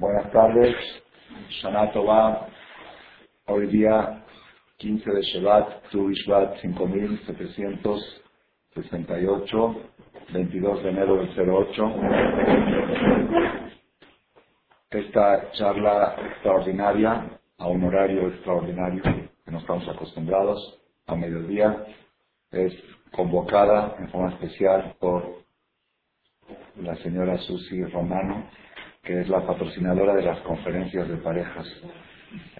Buenas tardes, Shana Tova. Hoy día 15 de Shevat, Tu Shvat 5768, 22 de enero del 08. Esta charla extraordinaria, a un horario extraordinario que no estamos acostumbrados, a mediodía, es convocada en forma especial por la señora Susi Romano, que es la patrocinadora de las conferencias de parejas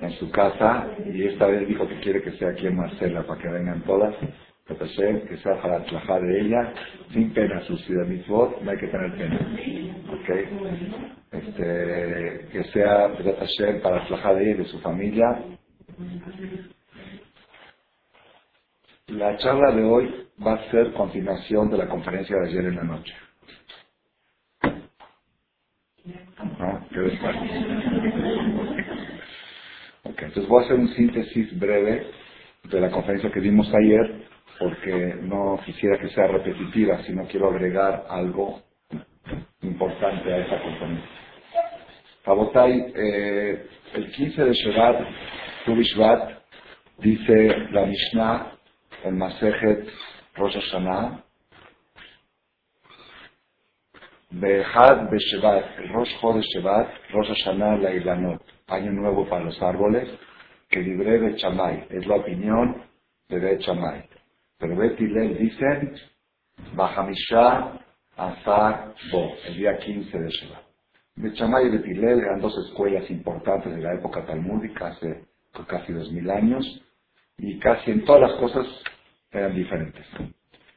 en su casa, y esta vez dijo que quiere que sea aquí en Marcela para que vengan todas, que sea para trabajar de ella, sin pena, Susi de voz, no hay que tener pena. ¿Okay? Este, que sea para trabajar de ella y de su familia. La charla de hoy va a ser continuación de la conferencia de ayer en la noche. Entonces voy a hacer un síntesis breve de la conferencia que dimos ayer, porque no quisiera que sea repetitiva, sino quiero agregar algo importante a esa conferencia. Fabotai, eh, el 15 de Shevat, Tubishvat, dice la Mishnah en Masejet Rosh Hashanah, Behad Beshevat, Rosh Chodesh Shevat, Rosh Hashanah Lailanot, año nuevo para los árboles, que libre de Chamay, es la opinión de Bet Chamay. Pero Bet Hillel dicen, Bahamisha Azar Bo, el día 15 de Shevat. Bet Chamay y Bet Hillel eran dos escuelas importantes de la época talmúdica, hace casi dos mil años, y casi en todas las cosas eran diferentes.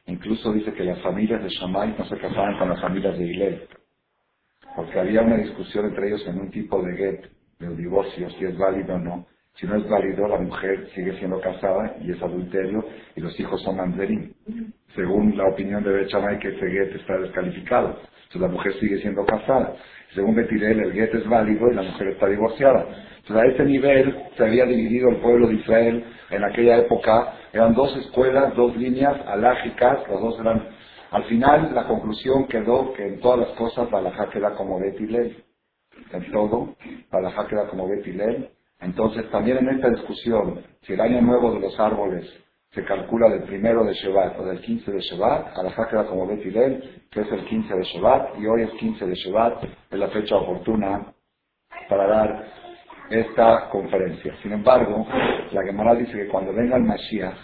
Incluso dice que las familias de Shammai no se casaban con las familias de Hillel, porque había una discusión entre ellos en un tipo de get, de divorcio, si es válido o no. Si no es válido, la mujer sigue siendo casada y es adulterio y los hijos son mandarín. Según la opinión de Bechamay, que ese get está descalificado. Entonces la mujer sigue siendo casada. Según Betirel, el get es válido y la mujer está divorciada. Entonces a ese nivel se había dividido el pueblo de Israel en aquella época. Eran dos escuelas, dos líneas alágicas, los dos eran... Al final la conclusión quedó que en todas las cosas la queda como Betilel. En todo, la queda como Betilel. Entonces también en esta discusión, si el año nuevo de los árboles se calcula del primero de Shevat o del 15 de Shevat, alajá queda como Betilel, que es el 15 de Shevat, y hoy es 15 de Shevat, es la fecha oportuna para dar esta conferencia. Sin embargo, la Gemara dice que cuando venga el Mashiach,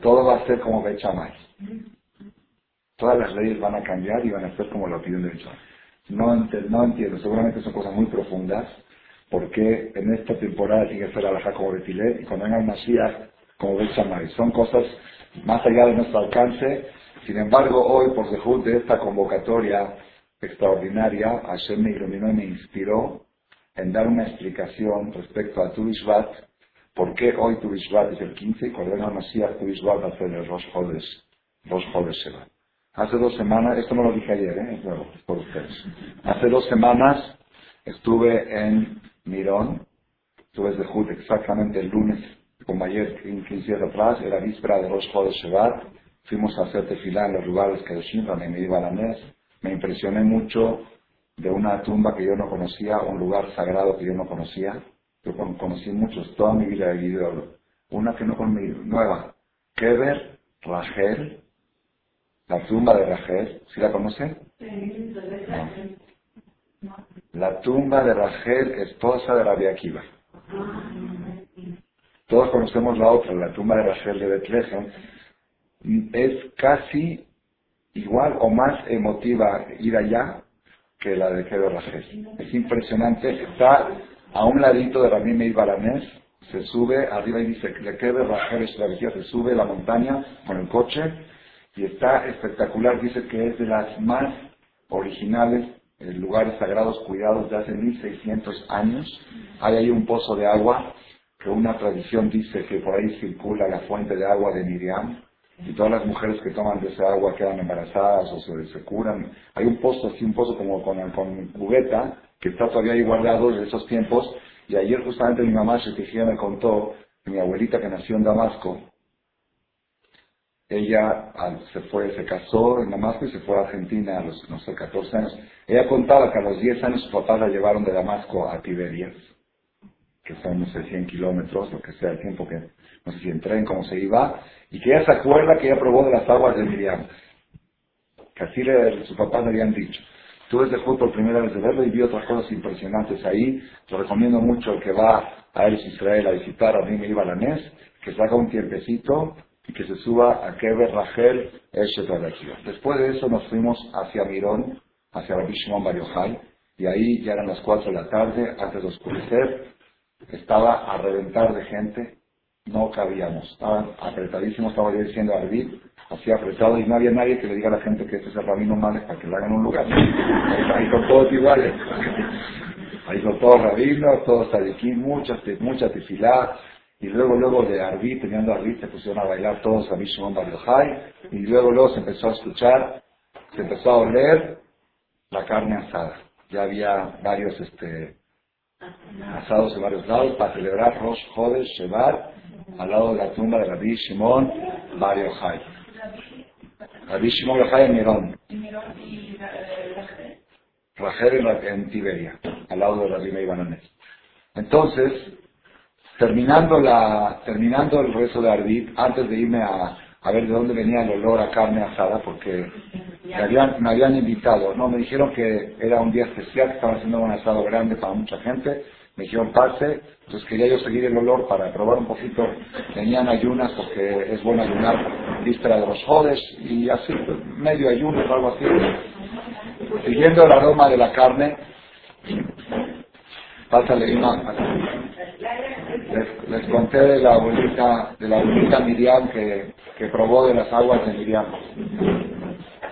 todo va a ser como Bechamay. Todas las leyes van a cambiar y van a ser como la opinión de Bechamay. No, no entiendo, seguramente son cosas muy profundas, porque en esta temporada tiene que ser alajá como Betilé y cuando venga el Mashiach como Bechamay. Son cosas más allá de nuestro alcance. Sin embargo, hoy, por dejud de esta convocatoria extraordinaria, Hashem me iluminó y me inspiró en dar una explicación respecto a Tu por qué hoy Tu es el 15 y cuando venga el Mashiach Tu va a ser el Rosh Chodesh, Rosh Chodesh Hace dos semanas, esto no lo dije ayer, ¿eh? es por ustedes. Hace dos semanas estuve en Mirón, estuve desde Jud exactamente el lunes, como ayer, 15 días atrás, era víspera de Rosh Chodesh Shabbat, fuimos a hacer tefilá en los lugares que donde me iba a la mes, me impresioné mucho de una tumba que yo no conocía, un lugar sagrado que yo no conocía. Yo conocí muchos, toda mi vida he vivido una que no conmigo, nueva. Keber Rachel, la tumba de Rachel, ¿sí la conocen? La tumba de Rachel, esposa de la Akiva. Todos conocemos la otra, la tumba de Rachel de Bethlehem. Es casi igual o más emotiva ir allá que la de Keber Rachel. Es impresionante. Está a un ladito de Rabí Meir Balanés, se sube arriba y dice que Keber Rachel es la se sube la montaña con el coche y está espectacular. Dice que es de las más originales eh, lugares sagrados cuidados de hace 1600 años. Hay ahí un pozo de agua que una tradición dice que por ahí circula la fuente de agua de Miriam y todas las mujeres que toman de esa agua quedan embarazadas o se, curan. Hay un pozo así, un pozo como con, con cubeta, que está todavía ahí guardado de esos tiempos. Y ayer justamente mi mamá Shetikía me contó mi abuelita que nació en Damasco, ella se fue, se casó en Damasco y se fue a Argentina a los, no sé, 14 años. Ella contaba que a los 10 años sus papás la llevaron de Damasco a Tiberias, que son, no sé, 100 kilómetros, lo que sea el tiempo que, no sé si en tren, cómo se iba, y que ella se acuerda que ella probó de las aguas de Miriam. Que así le, sus le habían dicho. Tuve ese por primera vez de verlo y vi otras cosas impresionantes ahí. Lo recomiendo mucho el que va a Eres Israel a visitar a Rime Ibalanés, que se haga un tiempecito y que se suba a Keber Rachel Eshet Después de eso nos fuimos hacia Mirón, hacia Rabbi Shimon Bar y ahí ya eran las 4 de la tarde, antes de oscurecer, estaba a reventar de gente, no cabíamos, estaban apretadísimos, estaba yo diciendo a así apretado, y no había nadie que le diga a la gente que este es el rabino Males para que le hagan un lugar. Ahí con todos iguales. Ahí con todos rabinos, todos tadiquín, mucha, mucha tefilá, y luego, luego de Arví, teniendo Arví, se pusieron a bailar todos a Shimon Bar y luego, luego se empezó a escuchar, se empezó a oler la carne asada. Ya había varios este, asados en varios lados para celebrar Rosh Chodesh Shevar al lado de la tumba de Rabbi Shimon Bar Yochai. Rabbi Shimon Bar en Mirón. Rachel en, Tiberia, al lado de Rabbi Meir Entonces, terminando, la, terminando el rezo de Ardit, antes de irme a, a, ver de dónde venía el olor a carne asada, porque me habían, invitado, no, me dijeron que era un día especial, que estaban haciendo un asado grande para mucha gente, me dijeron pase, entonces quería yo seguir el olor para probar un poquito, tenían ayunas porque es bueno ayunar víspera de los jodes y así, pues, medio ayuno o algo así, siguiendo el aroma de la carne, pásale una, les, les, conté de la abuelita, de la abuelita Miriam que, que probó de las aguas de Miriam.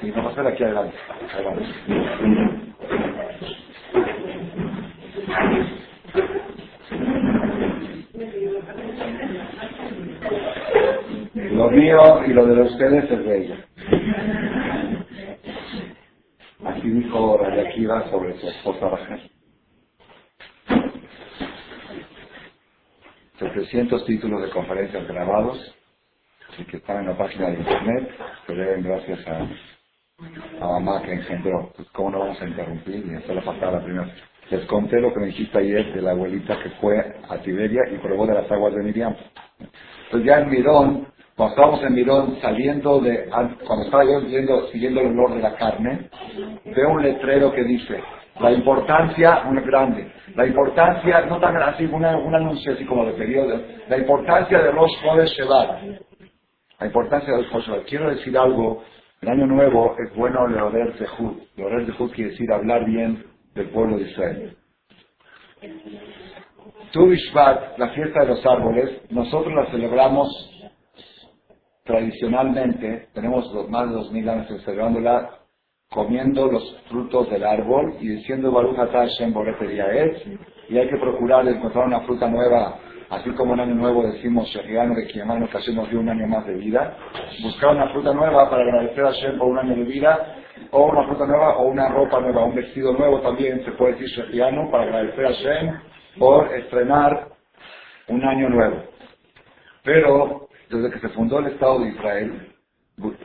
Y a ver aquí adelante. adelante. Lo mío y lo de ustedes es de ella. Así dijo Rayakiva sobre su esposa Rachel. 700 títulos de conferencias grabados y que están en la página de internet, que deben gracias a, a mamá que engendró. Pues, ¿Cómo no vamos a interrumpir? Y hacer la pasada primero. Les conté lo que me dijiste ayer de la abuelita que fue a Tiberia y probó de las aguas de Miriam. Entonces ya en Mirón, cuando estábamos en Mirón saliendo de, cuando estaba yo siguiendo el olor de la carne, veo un letrero que dice, la importancia, una grande, la importancia, no tan así, una, un anuncio así como de periodo, la importancia de los Jodes Shevat. La importancia de los Jodes Quiero decir algo, el año nuevo es bueno leer Zehut. Leer Zehut quiere decir hablar bien del pueblo de Israel. Tu la fiesta de los árboles, nosotros la celebramos tradicionalmente, tenemos más de dos mil años celebrándola comiendo los frutos del árbol y diciendo Baruch Hashem y hay que procurar encontrar una fruta nueva, así como en Año Nuevo decimos Shehiano de Kiyamano que Hashem nos dio un año más de vida, buscar una fruta nueva para agradecer a Hashem por un año de vida, o una fruta nueva, o una ropa nueva, un vestido nuevo también se puede decir Shehiano para agradecer a Hashem por estrenar un año nuevo. Pero desde que se fundó el Estado de Israel,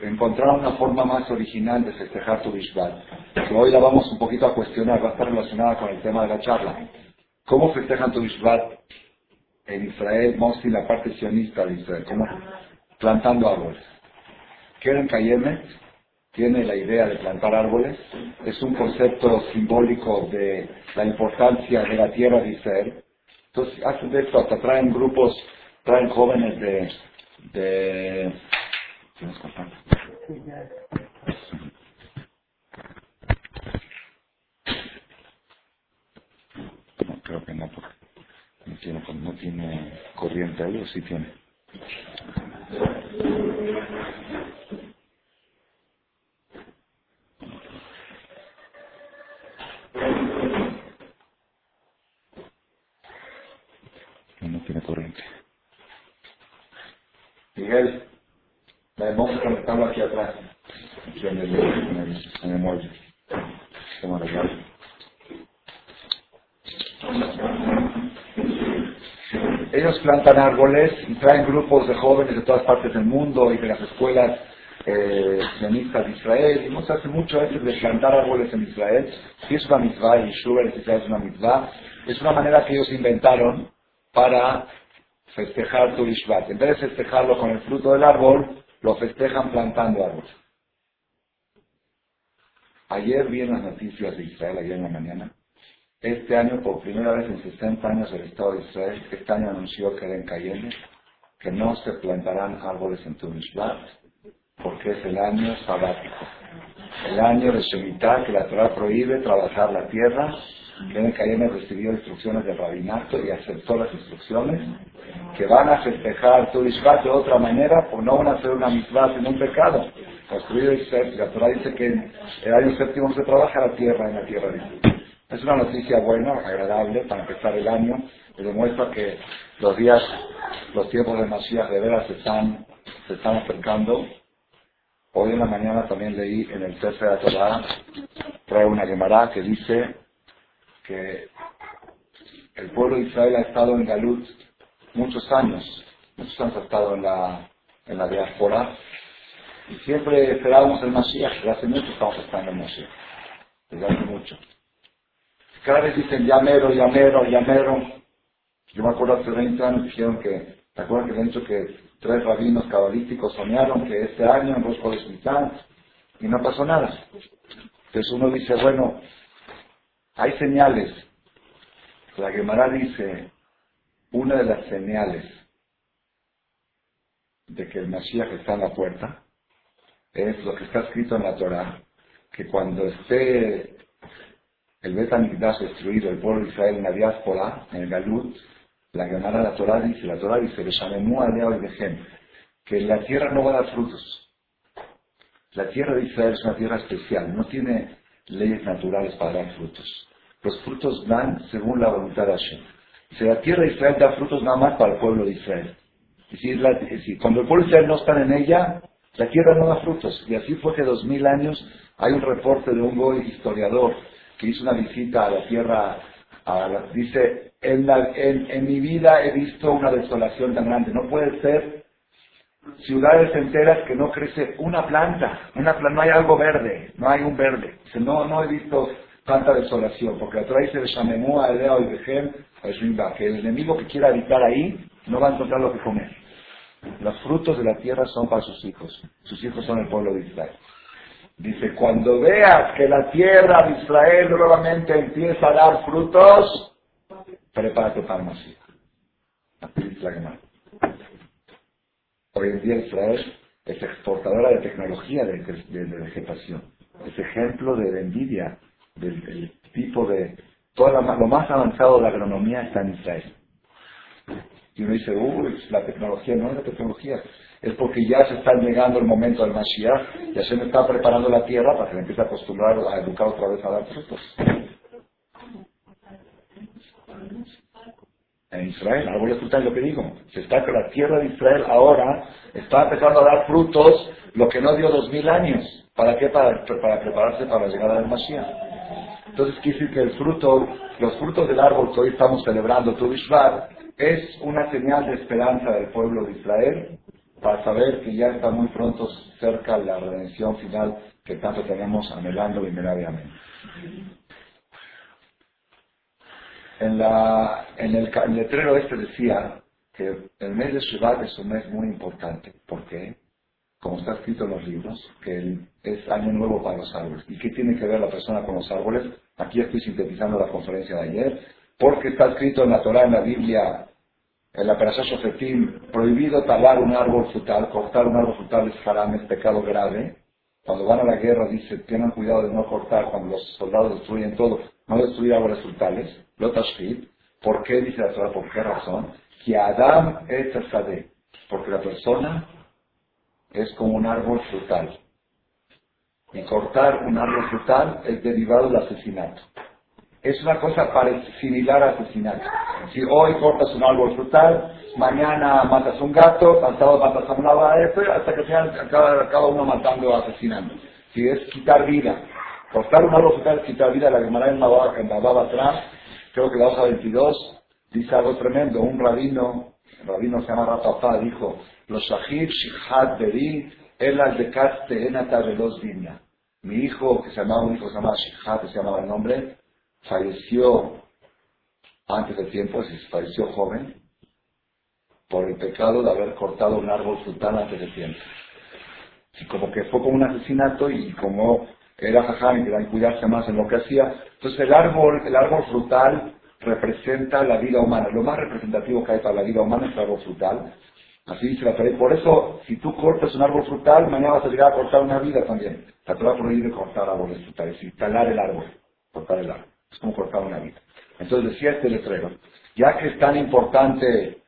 encontrar una forma más original de festejar tu Bishvat, que hoy la vamos un poquito a cuestionar, va a estar relacionada con el tema de la charla. ¿Cómo festejan tu Bishvat en Israel, Mosi, la parte sionista de Israel? ¿Cómo? Plantando árboles. Keren Kayemet tiene la idea de plantar árboles, es un concepto simbólico de la importancia de la tierra de Israel. Entonces, hacen de esto, hasta traen grupos, traen jóvenes de, de no creo que no, porque no tiene, no tiene corriente ahí o sí tiene. No tiene corriente. Miguel. Vamos a conectarlo aquí atrás, aquí en el, en el, en el molde. Qué maravilla. ellos plantan árboles y traen grupos de jóvenes de todas partes del mundo y de las escuelas eh, de Israel. Y se hace mucho eso de plantar árboles en Israel. Si es una mitzvah, y Schubert es una mitzvah, es una manera que ellos inventaron para festejar tu Ishvat. En vez de festejarlo con el fruto del árbol, lo festejan plantando árboles. Ayer vi en las noticias de Israel, ayer en la mañana, este año, por primera vez en 60 años el Estado de Israel, este año anunció que en Cayenne que no se plantarán árboles en Tunishbat, porque es el año sabático. El año de Shemitah, que la Torah prohíbe trabajar la tierra. Cayenne recibió instrucciones del rabinato y aceptó las instrucciones, que van a festejar Tunishbat de otra manera, pues no van a hacer una mitzvah sino un pecado. Construido Israel, la Torah dice que en el año séptimo se trabaja la tierra en la tierra Israel. Es una noticia buena, agradable para empezar el año y demuestra que los días, los tiempos de Masías de veras se están, se están acercando. Hoy en la mañana también leí en el Sefer de la Torah, trae una Gemara que dice que el pueblo de Israel ha estado en Galut muchos años, muchos años ha estado en la, en la diáspora, y siempre esperábamos el Mashiach, desde hace mucho estamos esperando el Mashiach, desde hace mucho. Cada vez dicen llamero, llamero, llamero. Yo me acuerdo hace 20 años dijeron que, ¿te acuerdas que han dicho que tres rabinos cabalísticos soñaron que este año en Rosco de y no pasó nada? Entonces uno dice, bueno, hay señales. La Gemara dice, una de las señales de que el Mashiach está en la puerta es lo que está escrito en la Torah, que cuando esté el Bet destruido, el pueblo de Israel en la diáspora, en el Galut, la Gemara de la Torah dice, la Torah dice, que la tierra no va a dar frutos. La tierra de Israel es una tierra especial, no tiene leyes naturales para dar frutos. Los frutos dan según la voluntad de Hashem. Si la tierra de Israel da frutos nada más para el pueblo de Israel. Y si, cuando el pueblo de Israel no está en ella, la tierra no da frutos. Y así fue que dos mil años hay un reporte de un historiador que hizo una visita a la tierra, dice, en, en, mi vida he visto una desolación tan grande. No puede ser ciudades enteras que no crece una planta, una planta, no hay algo verde, no hay un verde. Dice, no, no he visto tanta desolación, porque la Torah dice de Shamemua, Eleo y Behem, que el enemigo que quiera habitar ahí no va a encontrar lo que comer. Los frutos de la tierra son para sus hijos. Sus hijos son el pueblo de Israel. Dice, cuando veas que la tierra de Israel nuevamente empieza a dar frutos, prepárate para Mashiach. Hoy en día Israel es exportadora de tecnología de, vegetación. Es ejemplo de, envidia del, tipo de... Todo lo más avanzado de la agronomía está en Israel. Y uno dice, uy, la tecnología, no es la tecnología, es porque ya se está llegando el momento del Mashiach, ya se me está preparando la tierra para que me empiece a acostumbrar a educar otra vez a dar frutos. En Israel, árboles frutales, lo que digo, se está que la tierra de Israel ahora está empezando a dar frutos, lo que no dio dos mil años. ¿Para qué? Para, para prepararse para la llegada del Mashiach. Entonces quiere decir que el fruto, los frutos del árbol que hoy estamos celebrando, Tu es una señal de esperanza del pueblo de Israel para saber que ya está muy pronto cerca la redención final que tanto tenemos anhelando inmediatamente. En, la, en el, letrero este decía que el mes de Shabbat es un mes muy importante. ¿Por qué? Como está escrito en los libros, que es año nuevo para los árboles. ¿Y qué tiene que ver la persona con los árboles? Aquí estoy sintetizando la conferencia de ayer. Porque está escrito en la Torah, en la Biblia, en la Perashá Shofetim, prohibido talar un árbol frutal, cortar un árbol frutal es haram, es pecado grave. Cuando van a la guerra dice, tengan cuidado de no cortar cuando los soldados destruyen todo, no destruir árboles frutales, lotashfit. ¿Por qué dice la Torah? ¿Por qué razón? Que Adam es sade, porque la persona es como un árbol frutal. Y cortar un árbol frutal es derivado del asesinato es una cosa similar a asesinato. Si hoy cortas un árbol frutal, mañana matas un gato, pasado matas a una hasta que final acaba, cada uno matando o asesinando. Si es quitar vida. Cortar un árbol frutal es quitar vida. La Gemara en Bababa atrás, creo que la hoja 22, dice algo tremendo. Un rabino, el rabino se llama Ratapá, dijo, los shahid shihad beri, el de enata veloz dimna. Mi hijo, que se llamaba un hijo que se llamaba Shihad, que se llamaba el nombre, falleció antes de tiempo, falleció joven, por el pecado de haber cortado un árbol frutal antes de tiempo. Y como que fue como un asesinato y como era jajá y quería cuidarse más en lo que hacía. Entonces el árbol, el árbol frutal representa la vida humana. Lo más representativo que hay para la vida humana es el árbol frutal. Así dice la Torah. Por eso, si tú cortas un árbol frutal, mañana vas a llegar a cortar una vida también. La Torah prohíbe cortar árboles frutales, instalar el árbol, cortar el árbol. Es como cortar una vida. Entonces decía este letrero, ya que es tan importante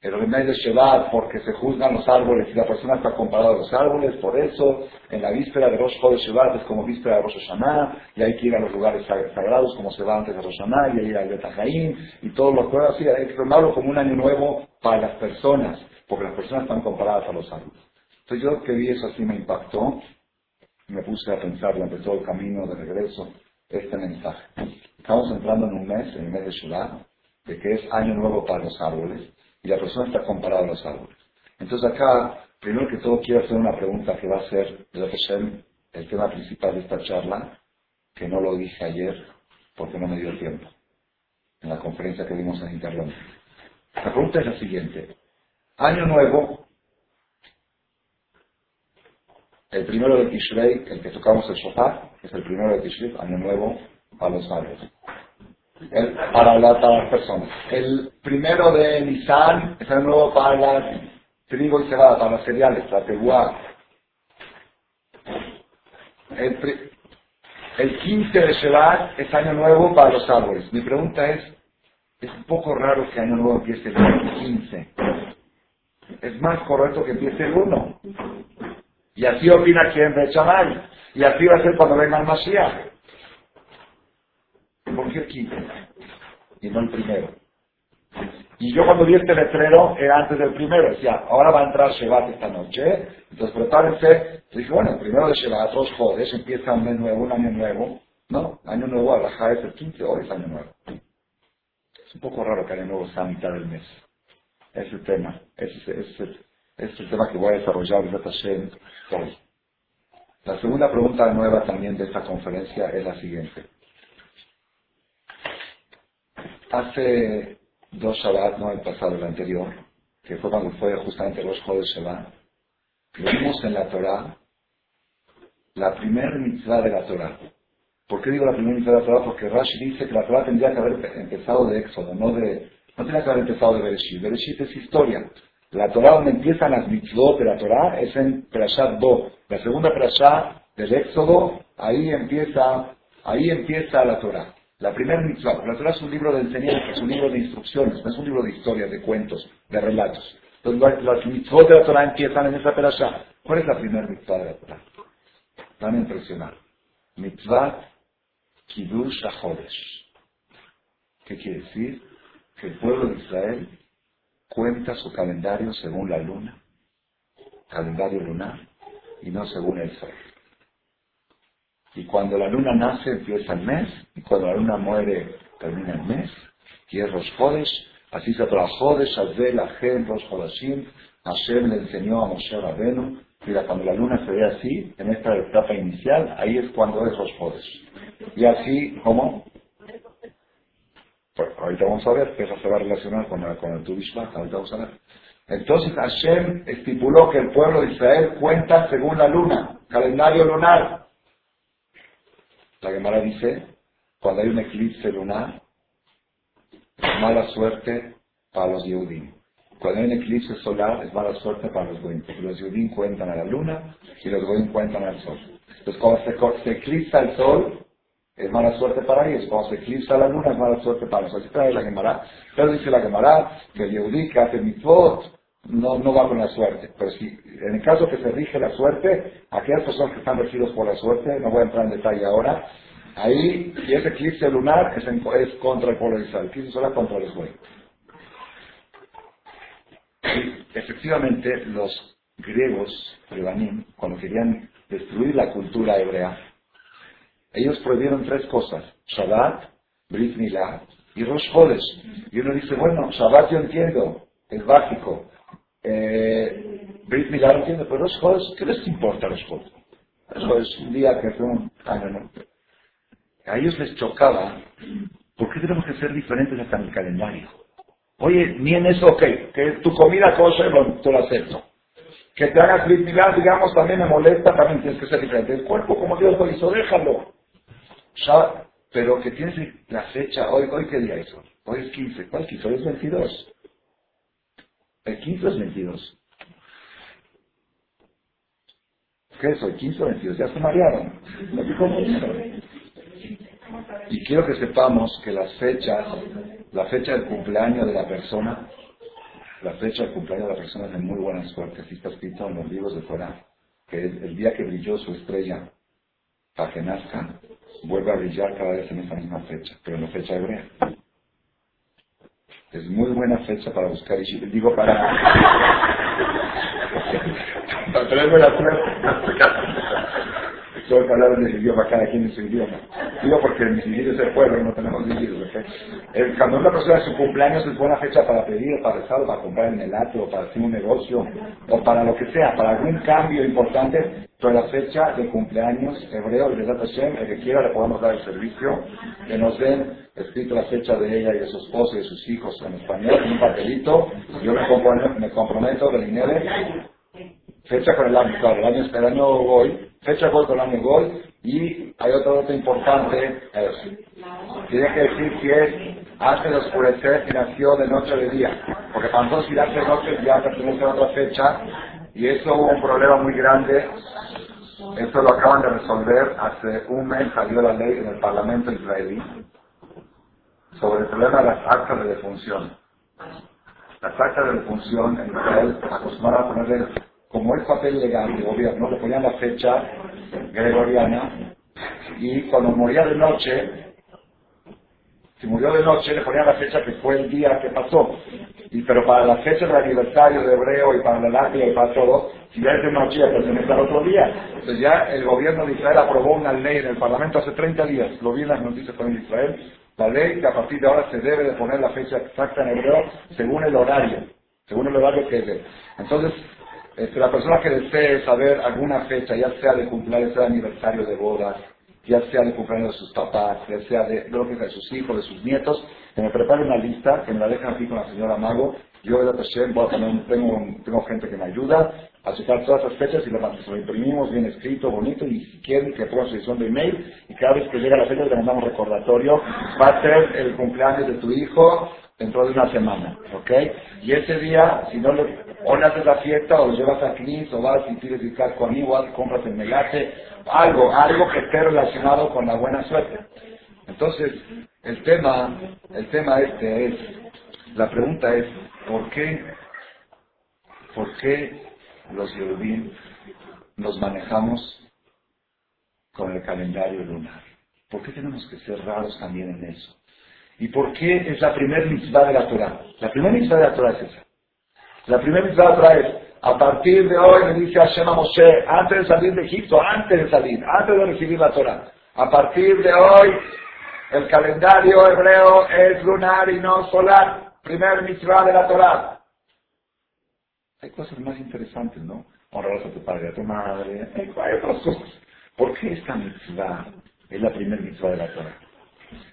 el remedio de Shabbat porque se juzgan los árboles y la persona está comparada a los árboles, por eso en la víspera de Rosh de Shabbat es como víspera de Rosh Hashanah, y hay que ir a los lugares sagrados como se va antes de Rosh Hashanah, y hay que ir al Betajaín, y todos los cosas así, hay que tomarlo como un año nuevo para las personas, porque las personas están comparadas a los árboles. Entonces yo que vi eso así me impactó, me puse a pensar durante todo el camino de regreso este mensaje. Estamos entrando en un mes, en el mes de Shabbat, de que es año nuevo para los árboles, y la persona está comparada a los árboles. Entonces acá, primero que todo, quiero hacer una pregunta que va a ser, el tema principal de esta charla, que no lo dije ayer porque no me dio tiempo, en la conferencia que dimos en Interlón. La pregunta es la siguiente. Año nuevo, el primero de Tishrei, el que tocamos el shofar, es el primero de Tishrei, año nuevo a los árboles para, las personas. El primero de Nisan es el nuevo para las trigo y cebada, para las cereales, la teguá. El, el 15 de Shevat es año nuevo para los árboles. Mi pregunta es, es un poco raro que año nuevo empiece el 15. Es más correcto que empiece el 1. Y así opina quien de Chamay. Y así va a ser cuando venga el Mashiach. ¿Por qué el 15? Y no el primero. Y yo cuando vi este letrero era antes del primero, decía, ahora va a entrar Shevat esta noche, entonces prepárense. dije, bueno, el primero de Shevat, dos jodes, empieza un mes nuevo, un año nuevo. No, año nuevo, es el 15, hoy es año nuevo. Es un poco raro que año nuevo sea a mitad del mes. Ese tema, ese, es el tema que voy a desarrollar hoy. La segunda pregunta nueva también de esta conferencia es la siguiente. Hace dos Shabbat, no el pasado, el anterior, que fue cuando fue justamente los Jodes Shabbat, vimos en la Torah la primera mitzvah de la Torah. ¿Por qué digo la primera mitzvah de la Torah? Porque Rashi dice que la Torah tendría que haber empezado de Éxodo, no de, no tenía que haber empezado de Bereshit. Bereshit es historia. La Torah donde empiezan las mitzvot de la Torah es en Perashat Bo. La segunda Perashat del Éxodo, ahí empieza, ahí empieza la Torah. La primera mitzvah, la Torah es un libro de enseñanza, es un libro de instrucciones, no es un libro de historias, de cuentos, de relatos. Entonces las mitzvot de la Torah empiezan en esa perashá. ¿Cuál es la primera mitzvah de la Torah? Van a impresionar. Mitzvah Kiddush HaChodesh. ¿Qué quiere decir? Que el pueblo de Israel cuenta su calendario según la luna, calendario lunar, y no según el sol. Y cuando la luna nace empieza el mes, y cuando la luna muere termina el mes, y es Rosh así se trabajó Jodesh, Azel, Ajen, Rosh Hodashim, Hashem le enseñó a Moshe Rabenu, mira, cuando la luna se ve así, en esta etapa inicial, ahí es cuando es Rosh Y así, ¿cómo? Pues ahorita vamos a ver, que eso se va a relacionar con, el, con el ahorita vamos a ver. Entonces Hashem estipuló que el pueblo de Israel cuenta según la luna, calendario lunar. La Gemara dice, cuando hay un eclipse lunar, es mala suerte para los Yehudim. Cuando hay un eclipse solar, es mala suerte para los Goyim, porque los Yehudim cuentan a la luna y los Goyim cuentan al sol. Entonces, cuando se, eclipsa el sol, es mala suerte para ellos. Cuando se eclipsa la luna, es mala suerte para nosotros. Así trae la Gemara. Pero dice la Gemara que el Yehudí que hace mitzvot no, no va con la suerte. Pero si en el caso que se rige la suerte, aquellas personas que están regidos por la suerte, no voy a entrar en detalle ahora, ahí, y ese eclipse lunar es, es contra el pueblo de Israel, eclipse solar contra los. Efectivamente, los griegos, Rebanim, cuando querían destruir la cultura hebrea, ellos prohibieron tres cosas, Shabbat, Brit Milá y Rosh Chodesh. Y uno dice, bueno, Shabbat yo entiendo, es básico. Eh, Brit Milá lo entiendo, pero Rosh Chodesh, ¿qué les importa Rosh Chodesh? Eso es un día que fue un año, A ellos les chocaba, ¿por qué tenemos que ser diferentes hasta en el calendario? Oye, ni en eso, ok, que tu comida kosher, te lo acepto. Que te hagas Brit digamos, también me molesta, también tienes que ser diferente. El cuerpo, como Dios lo hizo, déjalo. Ya, pero que tienes la fecha, hoy, hoy qué día es hoy? Hoy es 15, ¿cuál 15? Hoy es 22. El 15 es 22. ¿Qué es hoy? 15 o 22, ya se marearon. Y quiero que sepamos que las fechas, la fecha del cumpleaños de la persona, la fecha del cumpleaños de la persona es de muy buena suerte. Así está escrito en los libros de Corán, que es el día que brilló su estrella para que nazca, vuelve a brillar cada vez en esa misma fecha, pero en la fecha hebrea. Es muy buena fecha para buscar y digo para para traerme la Tengo que hablar en el idioma, cada quien en su idioma. Digo porque mi idioma es el pueblo no tenemos idiomas. Cuando una persona su cumpleaños es buena fecha para pedir, para rezar, para comprar en el atrio, para hacer un negocio, o para lo que sea, para algún cambio importante, pero la fecha de cumpleaños hebreo, de Hashem, el que quiera le podemos dar el servicio, que nos den escrito la fecha de ella y de su esposo y de sus hijos en español, en un papelito, yo me comprometo, me comprometo del dinero, fecha con el año, claro, el año, el año Goy, fecha Goy con el año Goy, y hay otro dato importante, tiene que decir si es antes de oscurecer y nació de noche o de día, porque para nosotros si hace noche ya pertenece a otra fecha, y eso hubo un problema muy grande, esto lo acaban de resolver, hace un mes salió la ley en el Parlamento israelí, sobre el problema de las actas de defunción. Las actas de defunción en Israel acostumbraban a ponerle, como es papel legal de gobierno, le ponían la fecha gregoriana y cuando moría de noche, si murió de noche le ponían la fecha que fue el día que pasó. Y, pero para la fecha del aniversario de Hebreo y para la lápida y para todo, si ya es de noche ya pertenece al otro día. Entonces ya el gobierno de Israel aprobó una ley en el Parlamento hace 30 días, lo vi en las noticias de Israel, la ley que a partir de ahora se debe de poner la fecha exacta en hebreo según el horario, según el horario que es. Entonces, este, la persona que desee saber alguna fecha, ya sea de cumpleaños, de aniversario de bodas, ya sea de cumpleaños de sus papás, ya sea de, lo que de sus hijos, de sus nietos, que me prepare una lista, que me la dejen aquí con la señora Mago. Yo, de tengo, tengo gente que me ayuda a sacar todas las fechas y lo imprimimos bien escrito, bonito, y si quieren que pongan su edición de email, y cada vez que llega la fecha le mandamos recordatorio, va a ser el cumpleaños de tu hijo dentro de una semana, ¿ok? Y ese día, si no le, o le haces la fiesta, o llevas a Clint, o vas y pides el casco a mí, o compras el megate, algo, algo que esté relacionado con la buena suerte. Entonces, el tema, el tema este es, la pregunta es, ¿por qué, por qué los Yehudim nos manejamos con el calendario lunar? ¿Por qué tenemos que ser raros también en eso? ¿Y por qué es la primera mitzvah de la Torah? La primera mitzvah de la Torah es esa. La primera mitzvah Torah es, a partir de hoy me dice Hashem a Moshe, antes de salir de Egipto, antes de salir, antes de recibir la Torah, a partir de hoy el calendario hebreo es lunar y no solar. Primer mitzvah de la Torah. Hay cosas más interesantes, ¿no? Honrar a tu padre y a tu madre. Hay, otras cosas. ¿Por qué esta mitzvah es la primera mitzvah de la Torah?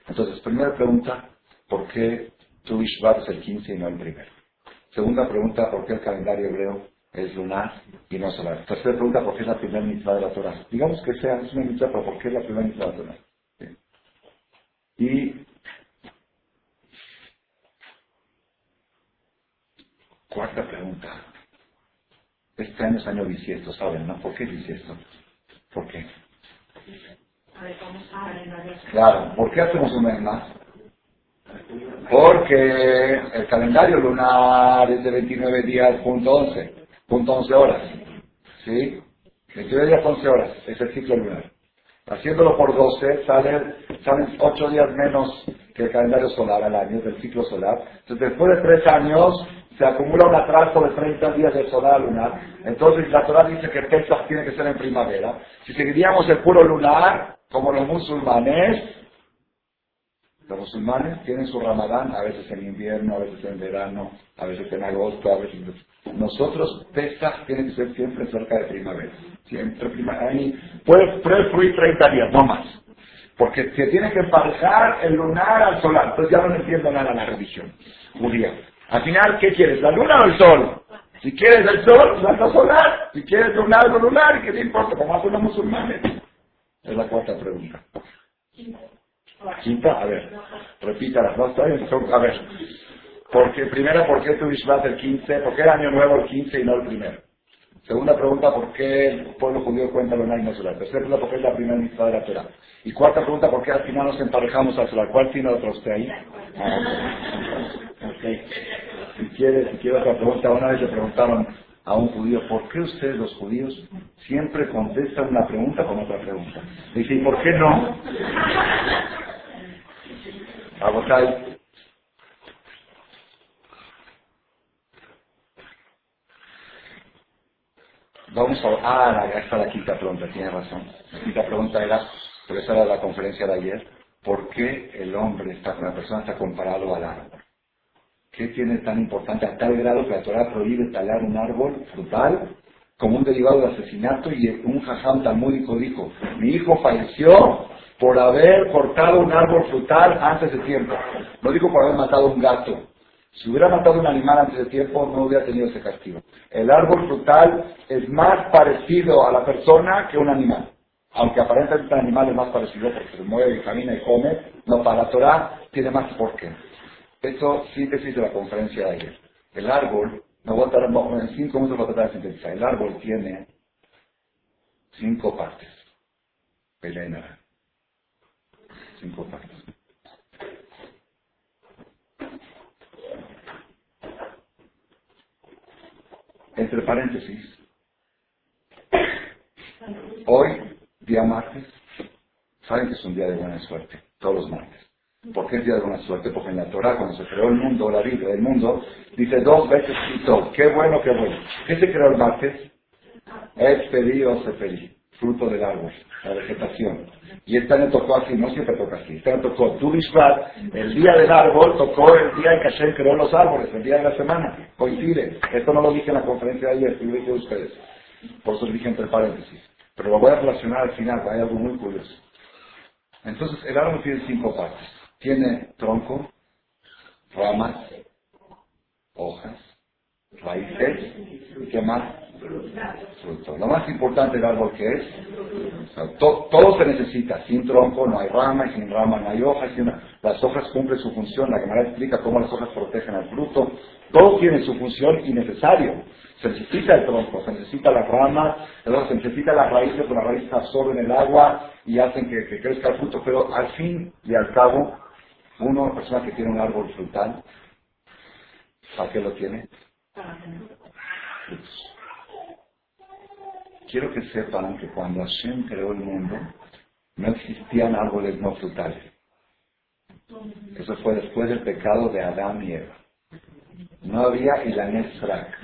Entonces, primera pregunta, ¿por qué tu Ishvat es el 15 y no el primero? Segunda pregunta, ¿por qué el calendario hebreo es lunar y no solar? Tercera pregunta, ¿por qué es la primera mitzvah de la Torah? Digamos que sea, es una mitzvah, pero ¿por qué es la primera mitzvah de la Torah? Y cuarta pregunta. Este año es año bisiesto, ¿saben? ¿No? ¿Por qué bisiesto? ¿Por qué? Claro, ¿por qué hacemos un mes más? Porque el calendario lunar es de 29 días, punto 11, punto 11 horas. ¿Sí? 29 días, 11 horas, es el ciclo lunar. Haciéndolo por 12 salen, salen 8 días menos que el calendario solar al año, del ciclo solar. Entonces después de 3 años se acumula un atraso de 30 días del solar lunar. Entonces la Torah dice que Pesach tiene que ser en primavera. Si seguiríamos el puro lunar, como los musulmanes, Los musulmanes tienen su ramadán, a veces en invierno, a veces en verano, a veces en agosto, a veces... Nosotros, Pesach tiene que ser siempre cerca de primavera. Siempre primavera. Puede, puede fluir 30 días, no más. Porque se tiene que emparejar el lunar al solar. Entonces ya no entiendo nada la religión judía. Al final, ¿qué quieres? ¿La luna o el sol? Si quieres el sol, la solar. Si quieres lunar, lo lunar. ¿Qué te importa? Como hacen los musulmanes. Es la cuarta pregunta. Quinta, a ver, repítala, no estoy, a ver. Porque, primera, ¿por qué tu Ishvat el 15? ¿Por qué el año nuevo el 15 y no el primero? Segunda pregunta, ¿por qué el pueblo judío cuenta los años solar? Tercera pregunta, ¿por qué es la primera mitad de la Torah? Y cuarta pregunta, ¿por qué al final nos emparejamos al solar? ¿Cuál tiene otro usted ahí? Ah, okay. Si quiere, si quiere otra pregunta, una vez le preguntaron a un judío, ¿por qué ustedes los judíos siempre contestan una pregunta con otra pregunta? Dice, ¿y por qué no? Abotay. Vamos a... Ah, esta la quinta pregunta, tiene razón. La quinta pregunta era, pero esa era la conferencia de ayer, ¿por qué el hombre, está, la persona está comparado al árbol? ¿Qué tiene tan importante a tal grado que la Torah prohíbe talar un árbol frutal como un derivado de asesinato y un jajam talmúdico dijo, mi hijo falleció por haber cortado un árbol frutal antes de tiempo. No digo por haber matado un gato. Si hubiera matado un animal antes de tiempo, no hubiera tenido ese castigo. El árbol frutal es más parecido a la persona que un animal. Aunque aparentemente el animal es más parecido porque se mueve y camina y come, no, para la Torah tiene más porqué. Eso, síntesis de la conferencia de ayer. El árbol, no voy a estar en cinco minutos voy a tratar de sintetizar. El árbol tiene cinco partes. Pelena. Entre paréntesis, hoy, día martes, saben que es un día de buena suerte, todos los martes. ¿Por qué es día de buena suerte? Porque en la Torah, cuando se creó el mundo, la vida del mundo, dice dos veces todo. Qué bueno, qué bueno. ¿Qué se creó el martes? Es o seferi, fruto del árbol, la vegetación. Y este año tocó así, no siempre toca así. Este año tocó Tubishvat, el día del árbol, tocó el día en que Hashem creó los árboles, el día de la semana. Coincide. Esto no lo dije en la conferencia de ayer, lo dije a ustedes. Por eso lo dije entre paréntesis. Pero lo voy a relacionar al final, hay algo muy curioso. Entonces, el árbol tiene cinco partes. Tiene tronco, ramas, hojas, raíces y qué más? Fruto. Lo más importante del árbol que es, todo se necesita. Sin tronco no hay rama y sin rama no hay hojas. las hojas cumplen su función. La cámara explica cómo las hojas protegen al fruto. Todo tiene su función y necesario. Se necesita el tronco, se necesita la rama, se necesita las raíces, porque las raíces absorben el agua y hacen que, que crezca el fruto. Pero al fin y al cabo, uno, persona que tiene un árbol frutal, ¿para qué lo tiene? Quiero que sepan que cuando Hashem creó el mundo, no existían árboles no frutales. Eso fue después del pecado de Adán y Eva. No había ilanesrak.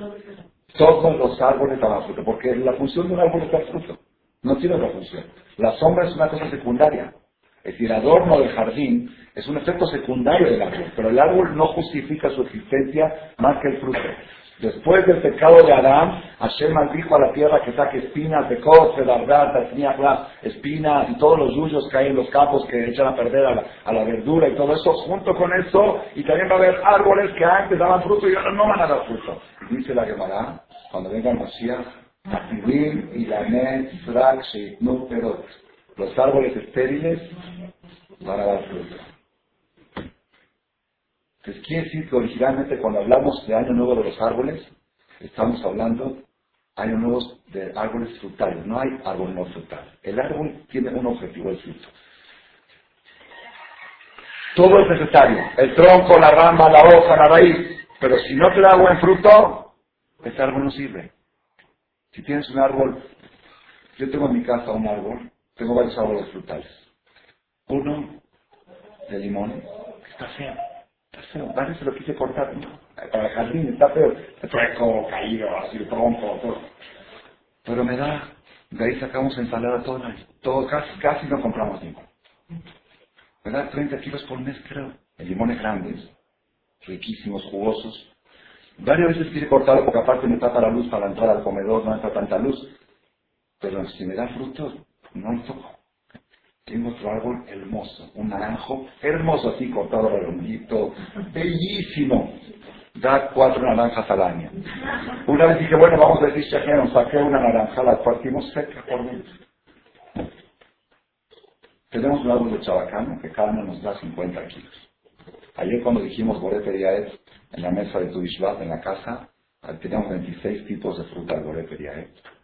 Todos los árboles daban fruto, porque la función de un árbol es dar fruto. No tiene otra función. La sombra es una cosa secundaria. Es decir, el adorno del jardín es un efecto secundario del árbol, pero el árbol no justifica su existencia más que el fruto. Después del pecado de Adán, Hashem maldijo a la tierra que saque espinas de coce, las espinas y todos los yuyos que hay en los campos que echan a perder a la, verdura y todo eso, junto con eso, y también va a haber árboles que antes daban fruto y ahora no van a dar fruto. Dice la Gemara, cuando vengan los y la no Perot, los árboles estériles van a dar fruto. Entonces quiere decir que originalmente cuando hablamos de año nuevo de los árboles, estamos hablando año nuevo de árboles frutales. No hay árbol no frutal. El árbol tiene un objetivo, el fruto. Todo es necesario. El tronco, la rama, la hoja, la raíz. Pero si no te da buen fruto, ese árbol no sirve. Si tienes un árbol, yo tengo en mi casa un árbol, tengo varios árboles frutales. Uno de limón, que está feo Está se lo quise cortar. Para el jardín está feo. Trueco, caído, así el tronco, todo. Pero me da, de ahí sacamos ensalada todo, todo casi, casi no compramos ninguno. Me da 30 kilos por mes, creo. En limones grandes, riquísimos, jugosos. Varias veces quiere cortarlo porque aparte me tapa la luz para entrar al comedor, no entra tanta luz. Pero si me da frutos, no lo toco. Tengo otro árbol hermoso, un naranjo hermoso así, cortado redondito, bellísimo. Da cuatro naranjas al año. Una vez dije, bueno, vamos a decir Shaheron, saqué una naranja, la partimos seca por dentro. Tenemos un árbol de chabacano que cada uno nos da 50 kilos. Ayer cuando dijimos Borete Yaet en la mesa de Tudishvat en la casa, teníamos 26 tipos de fruta de Borete Yaet.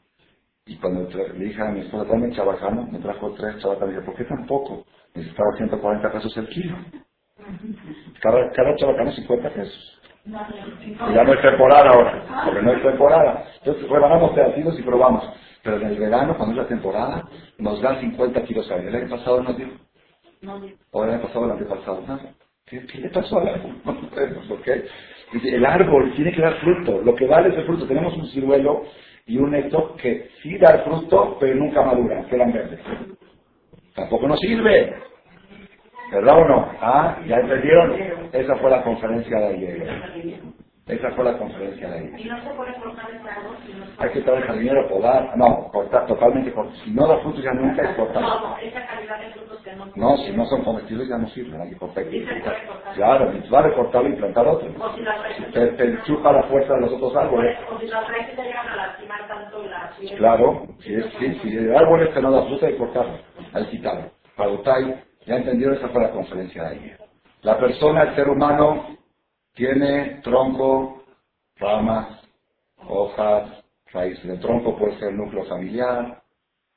Y cuando le dije a mi esposa, dame chabacano, me trajo tres chabacanos. Dije, ¿por qué tan poco? Necesitaba 140 pesos el kilo. Cada, cada chabacano 50 pesos. Y ya no es temporada ahora, porque no es temporada. Entonces rebanamos pedacitos y probamos. Pero en el verano, cuando es la temporada, nos dan 50 kilos a El año pasado no dio. O el año pasado, el antepasado, nada. ¿Qué, ¿Qué, le pasó al árbol? ¿Por qué? El árbol tiene que dar fruto. Lo que vale es el fruto. Tenemos un ciruelo y un esto que sí da fruto, pero nunca madura, quedan verdes. Tampoco nos sirve. ¿Verdad o no? ¿Ah? ¿Ya entendieron? Esa fue la conferencia de ayer. Esa fue la conferencia de ayer. ¿Y no se puede cortar el árbol? Hay que traer el jardinero, podar. No, cortar totalmente. Si no da frutos ya nunca es cortar. No, no, esa calidad de frutos que no No, si no son comestibles ya no sirven. Hay que cortar. Claro, va a cortarlo y plantar otro. O si te, te enchufa la fuerza de los otros árboles. O si las raíces te llegan a lastimar tanto la Claro, si, es, si el árbol este no da fruto hay que cortarlo, hay que quitarlo. Para ya entendieron, esa fue la conferencia de ayer. La persona, el ser humano, tiene tronco, ramas, hojas, raíces. El tronco puede ser el núcleo familiar,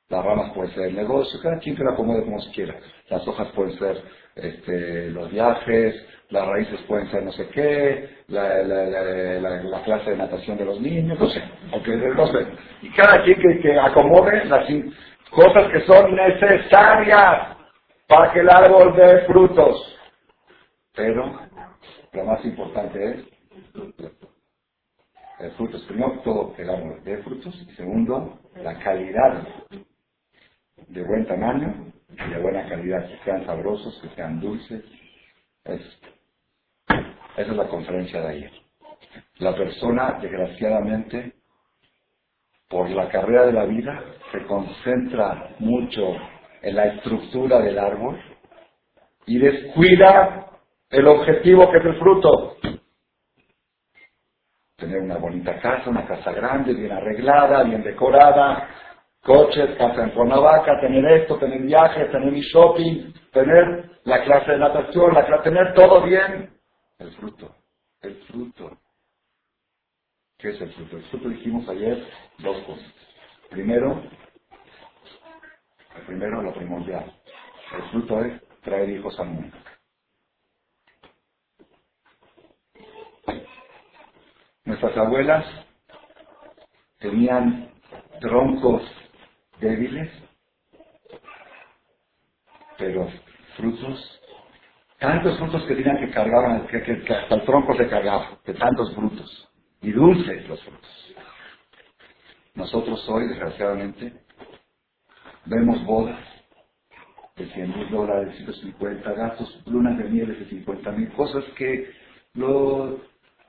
las ramas pueden ser el negocio, cada quien que la acomode como se quiera. Las hojas pueden ser este, los viajes, las raíces pueden ser no sé qué, la, clase de natación de los niños, no sé, okay, no sé. Y cada quien que, que acomode las cosas que son necesarias para que el árbol dé frutos. Pero lo más importante es el fruto. Primero todo el árbol dé frutos y segundo la calidad de buen tamaño y de buena calidad, que sean sabrosos, que sean dulces. esa es la conferencia de ayer. La persona, desgraciadamente, por la carrera de la vida, se concentra mucho en la estructura del árbol y descuida el objetivo que es el fruto. Tener una bonita casa, una casa grande, bien arreglada, bien decorada, coches, casa en Cuernavaca, tener esto, tener viajes, tener mi shopping, tener la clase de natación, la clase, tener todo bien. El fruto, el fruto. ¿Qué es el fruto? El fruto dijimos ayer dos cosas. Primero, el primero, lo primordial. El fruto es traer hijos al mundo. Nuestras abuelas tenían troncos débiles, pero frutos, tantos frutos que tenían que cargar, que, hasta el tronco se cargaba, de tantos frutos, y dulces los frutos. Nosotros hoy, desgraciadamente, Vemos bodas de 100 mil dólares, de 150 gastos, lunas de miel de 50 mil, cosas que lo,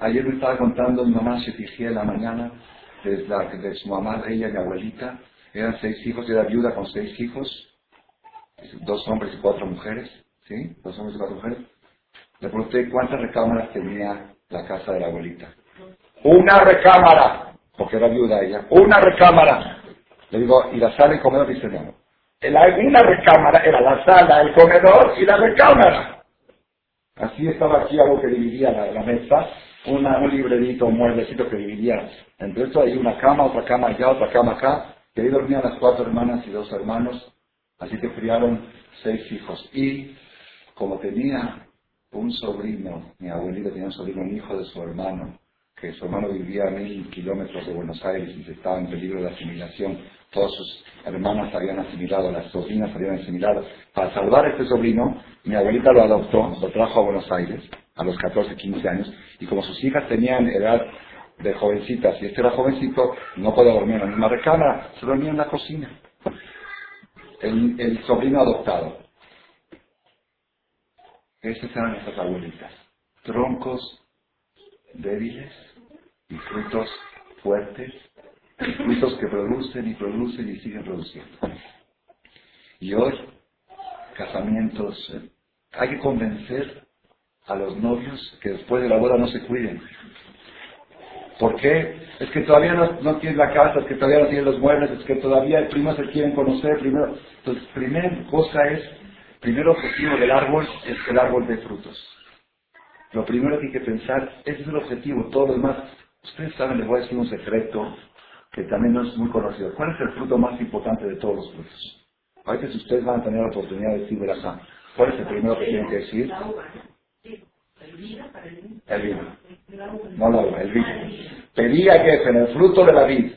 ayer me estaba contando mi mamá Shetigía en la mañana, de, la, de su mamá, ella y abuelita, eran seis hijos, era viuda con seis hijos, dos hombres y cuatro mujeres, ¿sí? Dos hombres y cuatro mujeres. Le pregunté cuántas recámaras tenía la casa de la abuelita. Una recámara, porque era viuda ella, una recámara. Le digo, ¿y la sala y comedor? Dice, no. una recámara era la sala, el comedor y la recámara. Así estaba aquí algo que dividía la, mesa, una, un librerito, un mueblecito que dividía. Entre esto hay una cama, otra cama allá, otra cama acá. Que ahí dormían las cuatro hermanas y dos hermanos. Así que criaron seis hijos. Y como tenía un sobrino, mi abuelita tenía un sobrino, un hijo de su hermano, que su hermano vivía a mil kilómetros de Buenos Aires y estaba en peligro de asimilación. Todas sus hermanas habían asimilado, las sobrinas habían asimilado. Para salvar a este sobrino, mi abuelita lo adoptó, lo trajo a Buenos Aires a los 14, 15 años, y como sus hijas tenían edad de jovencitas y este era jovencito, no podía dormir en la misma recámara, se dormía en la cocina. el sobrino adoptado. Esas eran nuestras abuelitas. Troncos débiles y frutos fuertes, frutos que producen y producen y siguen produciendo. Y hoy, casamientos, eh, hay que convencer a los novios que después de la boda no se cuiden. ¿Por qué? Es que todavía no, no la casa, es que todavía no tienen los muebles, es que todavía primo se quieren conocer. Primero, entonces, primera cosa es, primer objetivo del árbol es que el árbol dé frutos. Lo primero que hay que pensar, ese es el objetivo, todo lo demás. Ustedes saben, les voy a decir un secreto que también no es muy conocido. ¿Cuál es el fruto más importante de todos los frutos? A veces ustedes van a tener la oportunidad de decir, ¿cuál es el primero que tienen que decir? El vino. No la uva, el vino. Pedía que en el fruto de la vid.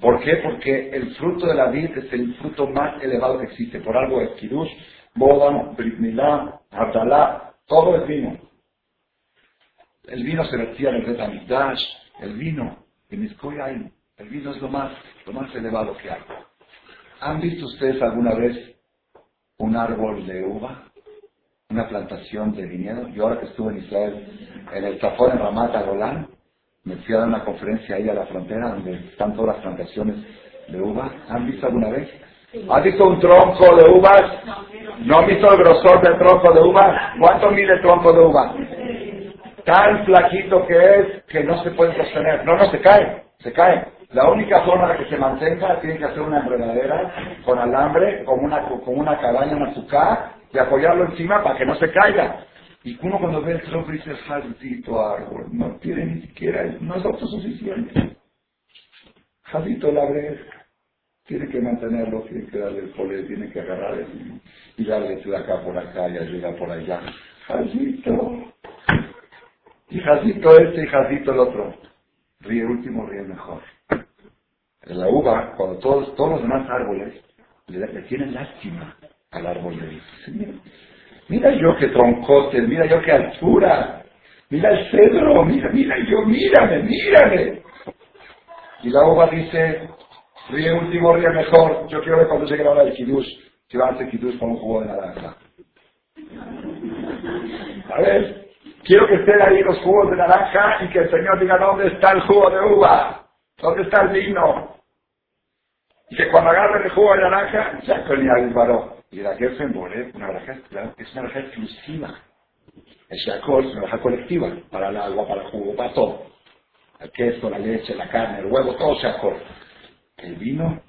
¿Por qué? Porque el fruto de la vid es el fruto más elevado que existe. Por algo es Kiddush, Boda, Brit Milá, todo es vino. El vino se vertía en el Betamigdash, el vino, en Miskoyain, el vino es lo más, lo más elevado que hay. ¿Han visto ustedes alguna vez un árbol de uva? Una plantación de viñedo. Yo ahora que estuve en Israel, en el Zafón, en Ramat Golán, me fui a dar una conferencia ahí a la frontera donde están todas las plantaciones de uva. ¿Han visto alguna vez? ¿Has visto un tronco de uvas? ¿No han visto el grosor del tronco de uva? ¿Cuánto mide el tronco de uva? Tan flaquito que es que no se puede sostener. No, no se cae, se cae. La única forma de que se mantenga tiene que hacer una enredadera con alambre, como una, como una cabaña en azúcar, y apoyarlo encima para que no se caiga. Y uno cuando ve el tronco dice, jadito árbol, no tiene ni siquiera, no es autosuficiente. Jadito la vez tiene que mantenerlo, tiene que darle el pole, tiene que agarrar y darle de acá por acá y ayudar por allá. Jadito. Y jadito este y jadito el otro. Ríe último, ríe mejor. En la uva, cuando todos, todos los demás árboles le, le tienen lástima, al árbol de vida. Mira, yo qué troncotes, mira yo qué altura, mira el cedro, mira, mira yo, mírame, mírame. Y la uva dice, ríe último, ríe mejor, yo quiero ver cuando llegue la hora del kiddush, que va a hacer kiddush con un jugo de naranja. A ver, quiero que estén ahí los jugos de naranja y que el Señor diga, ¿dónde está el jugo de uva? ¿Dónde está el vino? Y que cuando agarre el jugo de naranja, ya con el varón. Y la que es una braja, es una braja exclusiva. El shakol es una braja colectiva, para el agua, para el jugo, para todo. El queso, la leche, la carne, el huevo, todo shakol. El vino,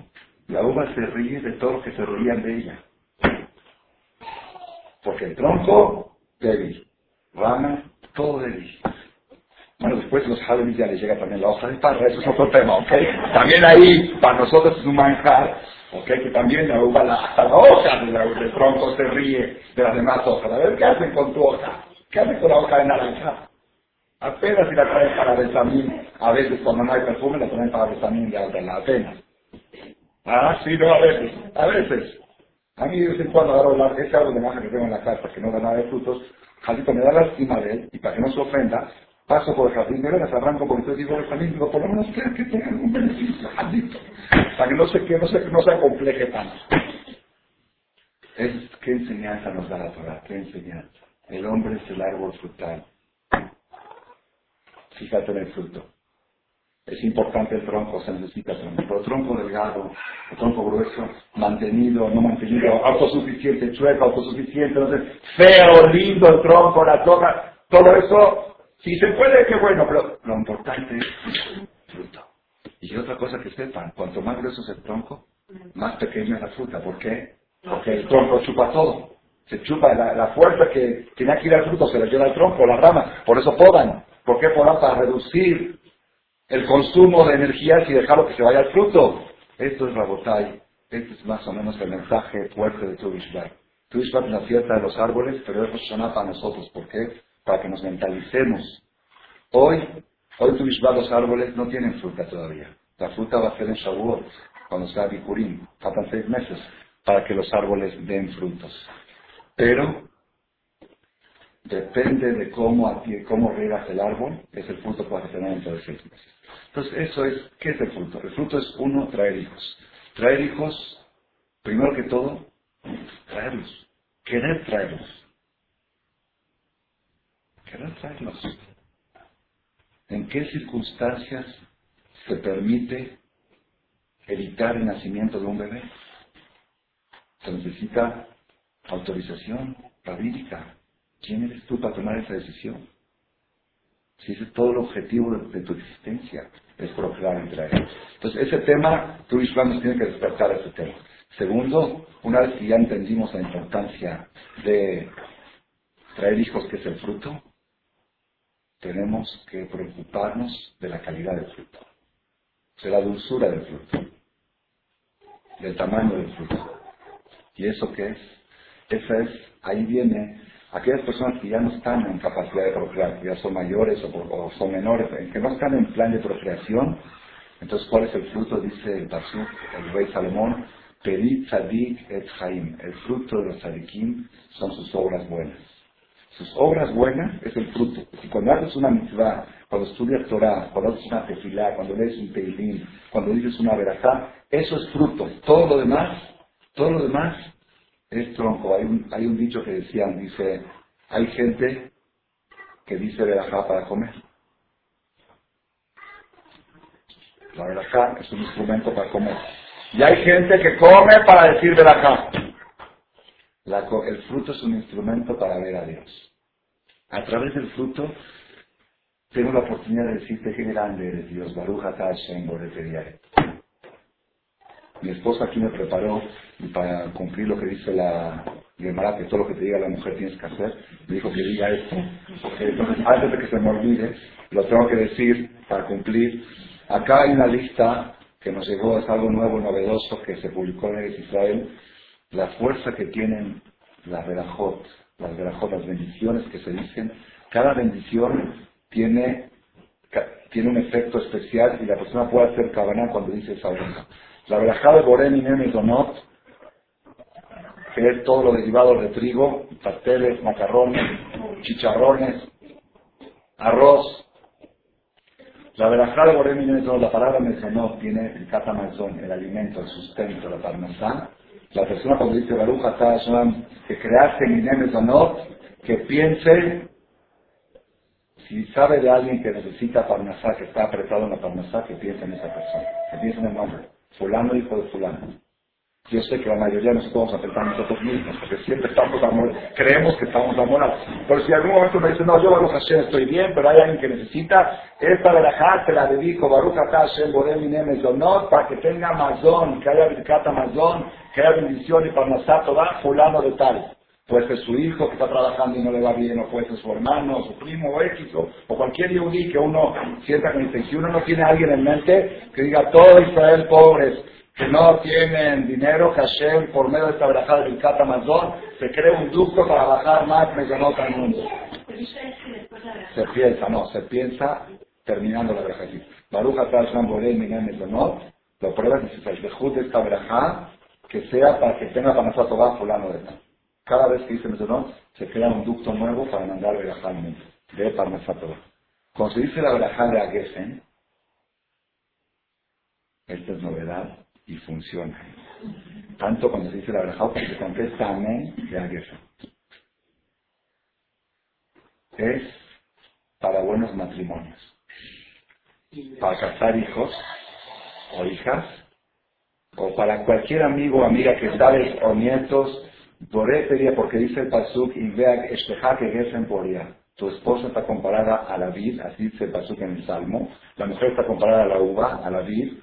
la uva se ríe de todos los que se rían de ella. Porque el tronco, débil. Rama, todo débil. Bueno, después los jóvenes ya les llega también la hoja de parra, eso es otro tema, ¿ok? También ahí, para nosotros es un manjar Ok, que también la uva, la, hasta la hoja del tronco se ríe de las demás hojas. A ver, ¿qué hacen con tu hoja? ¿Qué hacen con la hoja de naranja? Apenas si la traen para besamín, a veces cuando no hay perfume la traen para besamín de alta, apenas. Ah, sí, no, a veces, a veces. A mí de vez en cuando agarro la, ese árbol de maja que tengo en la casa, que no da nada de frutos, Jalito me da la estima de él, y para que no se ofenda, paso por el jardín de veras, arranco por el digo el jardín, digo, por lo menos que tenga algún beneficio, jardito, para que no se, que no se, no se acompleje tanto. ¿Qué enseñanza nos da la Torah? ¿Qué enseñanza? El hombre es el árbol frutal. Fíjate en el fruto. Es importante el tronco, se necesita tronco. Pero tronco delgado, el tronco grueso, mantenido, no mantenido, autosuficiente, chueco, autosuficiente, no feo, lindo el tronco, la toca, todo eso si se puede, qué bueno, pero lo importante es fruto. Y otra cosa que sepan, cuanto más grueso es el tronco, más pequeña es la fruta. ¿Por qué? Porque el tronco chupa todo. Se chupa la, fuerza que tiene que ir al fruto, se la lleva el tronco, la rama. Por eso podan. ¿Por qué podan? Para reducir el consumo de energías y dejarlo que se vaya al fruto. Esto es Rabotai. Este es más o menos el mensaje fuerte de Tu Bishvat. Tu es la fiesta de los árboles, pero es Shana para nosotros. ¿Por qué? Para que nos mentalicemos. Hoy, hoy tu los árboles no tienen fruta todavía. La fruta va a ser en Shavuot, cuando sea Bikurim. Faltan seis meses para que los árboles den frutos. Pero depende de cómo, cómo riegas el árbol, es el fruto que vas tener dentro de seis meses. Entonces, eso es, ¿qué es el fruto? El fruto es uno, traer hijos. Traer hijos, primero que todo, traerlos. Querer traerlos. Querer traerlos. ¿En qué circunstancias se permite evitar el nacimiento de un bebé? Se necesita autorización rabínica. ¿Quién eres tú para tomar esa decisión? Si ese es todo el objetivo de, tu existencia, es procrear entre ellos. Entonces, ese tema, tú y nos tiene que despertar ese tema. Segundo, una vez que ya entendimos la importancia de traer hijos, que es el fruto, tenemos que preocuparnos de la calidad del fruto, de la dulzura del fruto, del tamaño del fruto. ¿Y eso qué es? Esa es, ahí viene aquellas personas que ya no están en capacidad de procrear, que ya son mayores o, son menores, que no están en plan de procreación. Entonces, ¿cuál es el fruto? Dice el Pasuk, el rey Salomón, Pedid Tzadik et Chaim. El fruto de los tzadikim son sus obras buenas. Sus obras buenas es el fruto. Y cuando haces una mitzvah, cuando estudias Torah, cuando haces una tefilá, cuando lees un teilín, cuando dices una verajá, eso es fruto. Todo lo demás, todo lo demás es tronco. Hay un, hay un dicho que decían, dice, hay gente que dice verajá para comer. La verajá es un instrumento para comer. Y hay gente que come para decir verajá. El fruto es un instrumento para ver a Dios. A través del fruto tengo la oportunidad de decirte qué grande eres Dios. Baruch Hashem mi esposa aquí me preparó y para cumplir lo que dice la Gemara, que todo lo que te diga la mujer tienes que hacer, me dijo que diga esto. Entonces, antes de que se me olvide, lo tengo que decir para cumplir. Acá hay una lista que nos llegó, es algo nuevo, novedoso, que se publicó en Israel, la fuerza que tienen las verajot, las verajot, las bendiciones que se dicen. Cada bendición tiene, tiene un efecto especial y la persona puede hacer cabana cuando dice esa verajá. La verajá de Borén y que es todo lo derivado de trigo, pasteles, macarrones, chicharrones, arroz. La verajá de Borén y Donot, la palabra Mesonot tiene el catamazón, el alimento, el sustento, la parnasá. La persona cuando dice Baruch que creaste Mine Donot, que piense si sabe de alguien que necesita parnasá, que está apretado en la parnasá, que piense en esa persona, que piense en el nombre fulano hijo de fulano. Yo sé que la mayoría nos podemos afectar a nosotros mismos, porque siempre estamos creemos que estamos enamorados. Pero si en algún momento me dice, no, yo Baruch Hashem estoy bien, pero hay alguien que necesita, esta verajá te la dedico, Baruch Hashem, Borem Inem Donot, para que tenga mazón, que haya birkata mazón, que haya bendición y parnasato, va fulano de tal. Puede ser su hijo que está trabajando y no le va bien, o puede ser su hermano, su primo, o X, o, cualquier yudí que uno sienta que si uno no tiene a alguien en mente que diga, todo Israel pobres, que no tienen dinero, Hashem, por medio de esta verajada del Mazón, se crea un ducto para bajar más Mezonot al mundo. Se piensa, no, se piensa terminando la verajá. Baruch Atashan Borel Minyan Mezonot, lo pruebas y se de esta verajá, que sea para que tenga para nosotros va fulano de tal. Cada vez que dice Mesonot, se crea un ducto nuevo para mandar verajá al mundo, de Parnasatova. Cuando se dice la verajá de Agesen, esta es novedad y funciona. Tanto cuando se dice la verajá, porque se contesta amén de. Es para buenos matrimonios, para casar hijos o hijas, o para cualquier amigo o amiga que sabes o nietos sería porque dice el Pasuk, y vea que Gesen Poria. Tu esposa está comparada a la vid, así dice el Pasuk en el Salmo. La mujer está comparada a la uva, a la vid.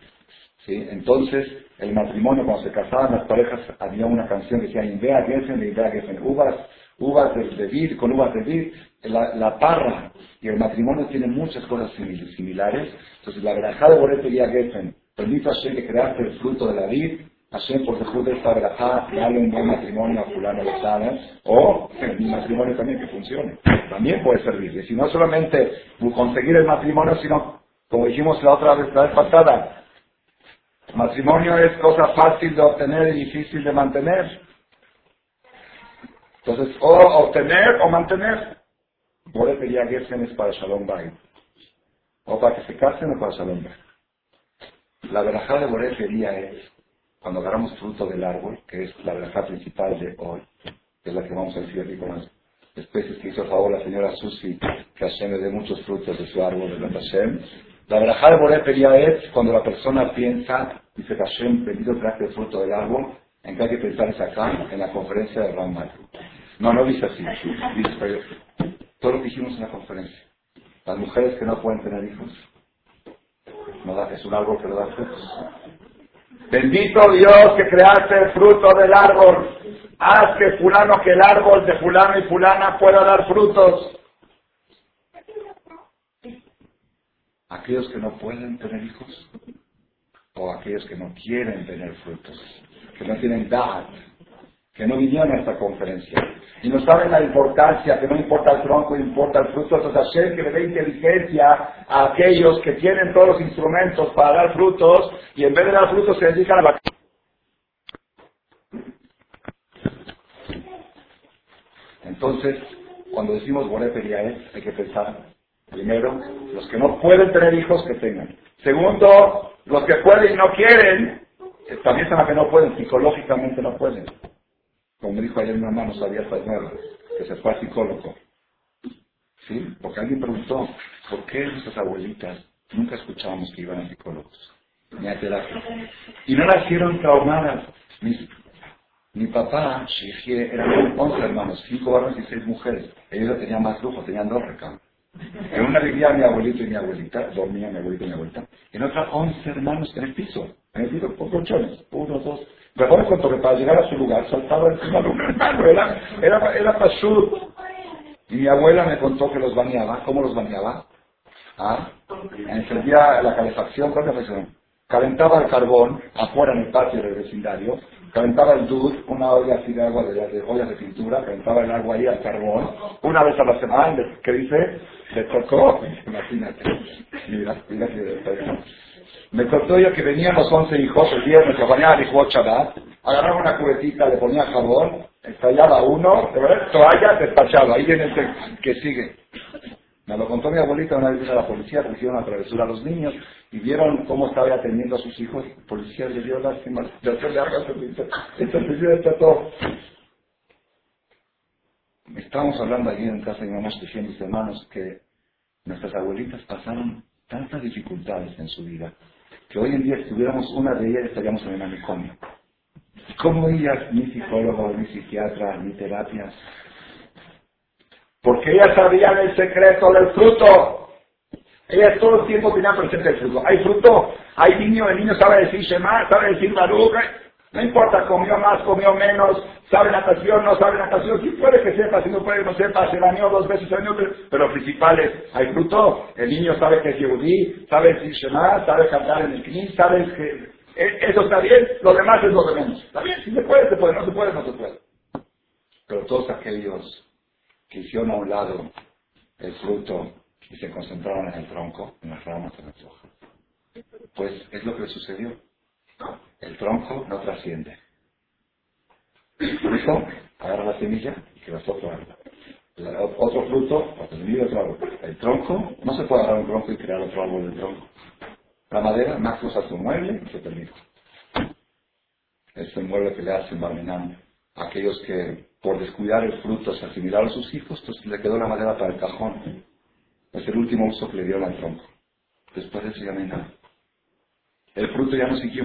¿Sí? Entonces, el matrimonio, cuando se casaban las parejas, había una canción que decía, vea Gesen, vea Gesen. Uvas, uvas de, vid con uvas de vid. La, parra y el matrimonio tienen muchas cosas similares. Entonces, la verajá de Boré sería Gesen. Permito a que creaste el fruto de la vid Hashem por de esta verajá, darle un buen matrimonio a fulano de sana, o mi matrimonio también que funcione. También puede servirle. Si no solamente conseguir el matrimonio, sino, como dijimos la otra vez, la vez pasada, matrimonio es cosa fácil de obtener y difícil de mantener. Entonces, o obtener o mantener. Por ya Gersen es para Shalom Bay. O para que se casen o para Shalom Bay. La verajá de Boré sería es cuando agarramos fruto del árbol, que es la verajá principal de hoy, que es la que vamos a decir aquí con especies que hizo favor la señora Susi, que Hashem le dé muchos frutos de su árbol de Hashem. La verajá de Boré Peria es cuando la persona piensa, dice Hashem, bendito traje el fruto del árbol, en que hay que pensar es acá, en la conferencia de Ramal. No, no dice así. Dice, todo lo que dijimos en la conferencia. Las mujeres que no pueden tener hijos, no da, es un árbol que no da frutos. Bendito Dios que creaste el fruto del árbol. Haz que fulano, que el árbol de fulano y fulana pueda dar frutos. Aquellos que no pueden tener hijos o aquellos que no quieren tener frutos, que no tienen edad, que no vinieron a esta conferencia y no saben la importancia, que no importa el tronco, importa el fruto, entonces hacer que le dé inteligencia a aquellos que tienen todos los instrumentos para dar frutos y en vez de dar frutos se dedican a la Entonces, cuando decimos es hay que pensar, primero, los que no pueden tener hijos, que tengan. Segundo, los que pueden y no quieren, también son los que no pueden, psicológicamente no pueden. Como dijo ayer mi mamá, no sabía nueva, que se fue al psicólogo. ¿Sí? Porque alguien preguntó, ¿por qué nuestras abuelitas nunca escuchábamos que iban a psicólogos? Ni a terapia. Y no nacieron traumadas. Mi, papá, eran 11 hermanos, 5 varones y 6 mujeres. Ellos tenían más lujo, tenían dos recámaras. En una vivía mi abuelito y mi abuelita, dormía mi abuelito y mi abuelita. En otra, 11 hermanos en el piso, en el piso con colchones, uno, dos, me contó que para llegar a su lugar saltaba encima de un hermano, era, era, era Y mi abuela me contó que los bañaba. ¿Cómo los bañaba? ¿Ah? Encendía la calefacción, ¿cuál calefacción? Calentaba el carbón afuera en el patio del vecindario, calentaba el dud, una olla así de agua, de, de, ollas de pintura, calentaba el agua ahí al carbón, una vez a la semana, ¿qué dice? Le tocó, imagínate, mira, mira que me contó yo que venían los once hijos el viernes que bañaban y Shabbat, agarraba una cubetita, le ponía jabón, estallaba uno, toalla, despachaba. Ahí viene el que sigue. Me lo contó mi abuelita una vez a la policía, le hicieron una travesura a los niños y vieron cómo estaba atendiendo a sus hijos. La policía le dio lástima de hacerle algo a Esta señora está todo. Estábamos hablando allí en casa de mi mamá, diciendo mis hermanos que nuestras abuelitas pasaron tantas dificultades en su vida que hoy en día si tuviéramos una de ellas estaríamos en el manicomio. ¿Cómo ellas, ni psicólogo, ni psiquiatra, ni terapias? Porque ellas sabían el secreto del fruto. Ellas todo el tiempo tenían presente el fruto. Hay fruto, hay niño, el niño sabe decir Shema, sabe decir Baruch, no importa, comió más, comió menos, sabe natación, no sabe natación, sí puede que sepa, si no puede que no sepa, se bañó dos veces al año, pero principal es, hay fruto, el niño sabe que es Yehudí, sabe decir Shema, sabe cantar en el Knis, sabe que eh, eso está bien, lo demás es lo de menos. Está bien, si se puede, se puede, no se puede, no se puede. Pero todos aquellos que hicieron a un lado el fruto y se concentraron en el tronco, en las ramas, en las hojas, pues es lo que sucedió. El tronco no trasciende. Por agarra la semilla y que otro árbol. otro fruto. El tronco, no se puede agarrar un tronco y crear otro árbol del tronco. La madera, Max hace un mueble y se termina. Es el mueble que le hacen Barmenán. Aquellos que por descuidar el fruto se asimilaron sus hijos, entonces le quedó la madera para el cajón. Es el último uso que le dio al tronco. Después de eso ya no hay. El fruto ya no siguió.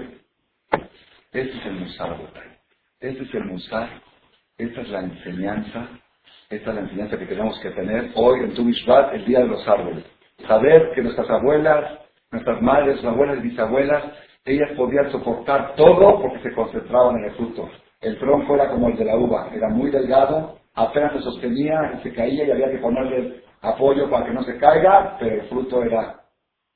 Este es el Musar, Este es el Musar. Esta es la enseñanza. Esta es la enseñanza que tenemos que tener hoy en Tu el Día de los Árboles. Saber que nuestras abuelas, nuestras madres, abuelas y bisabuelas, ellas podían soportar todo porque se concentraban en el fruto. El tronco era como el de la uva, era muy delgado, apenas se sostenía se caía y había que ponerle apoyo para que no se caiga, pero el fruto era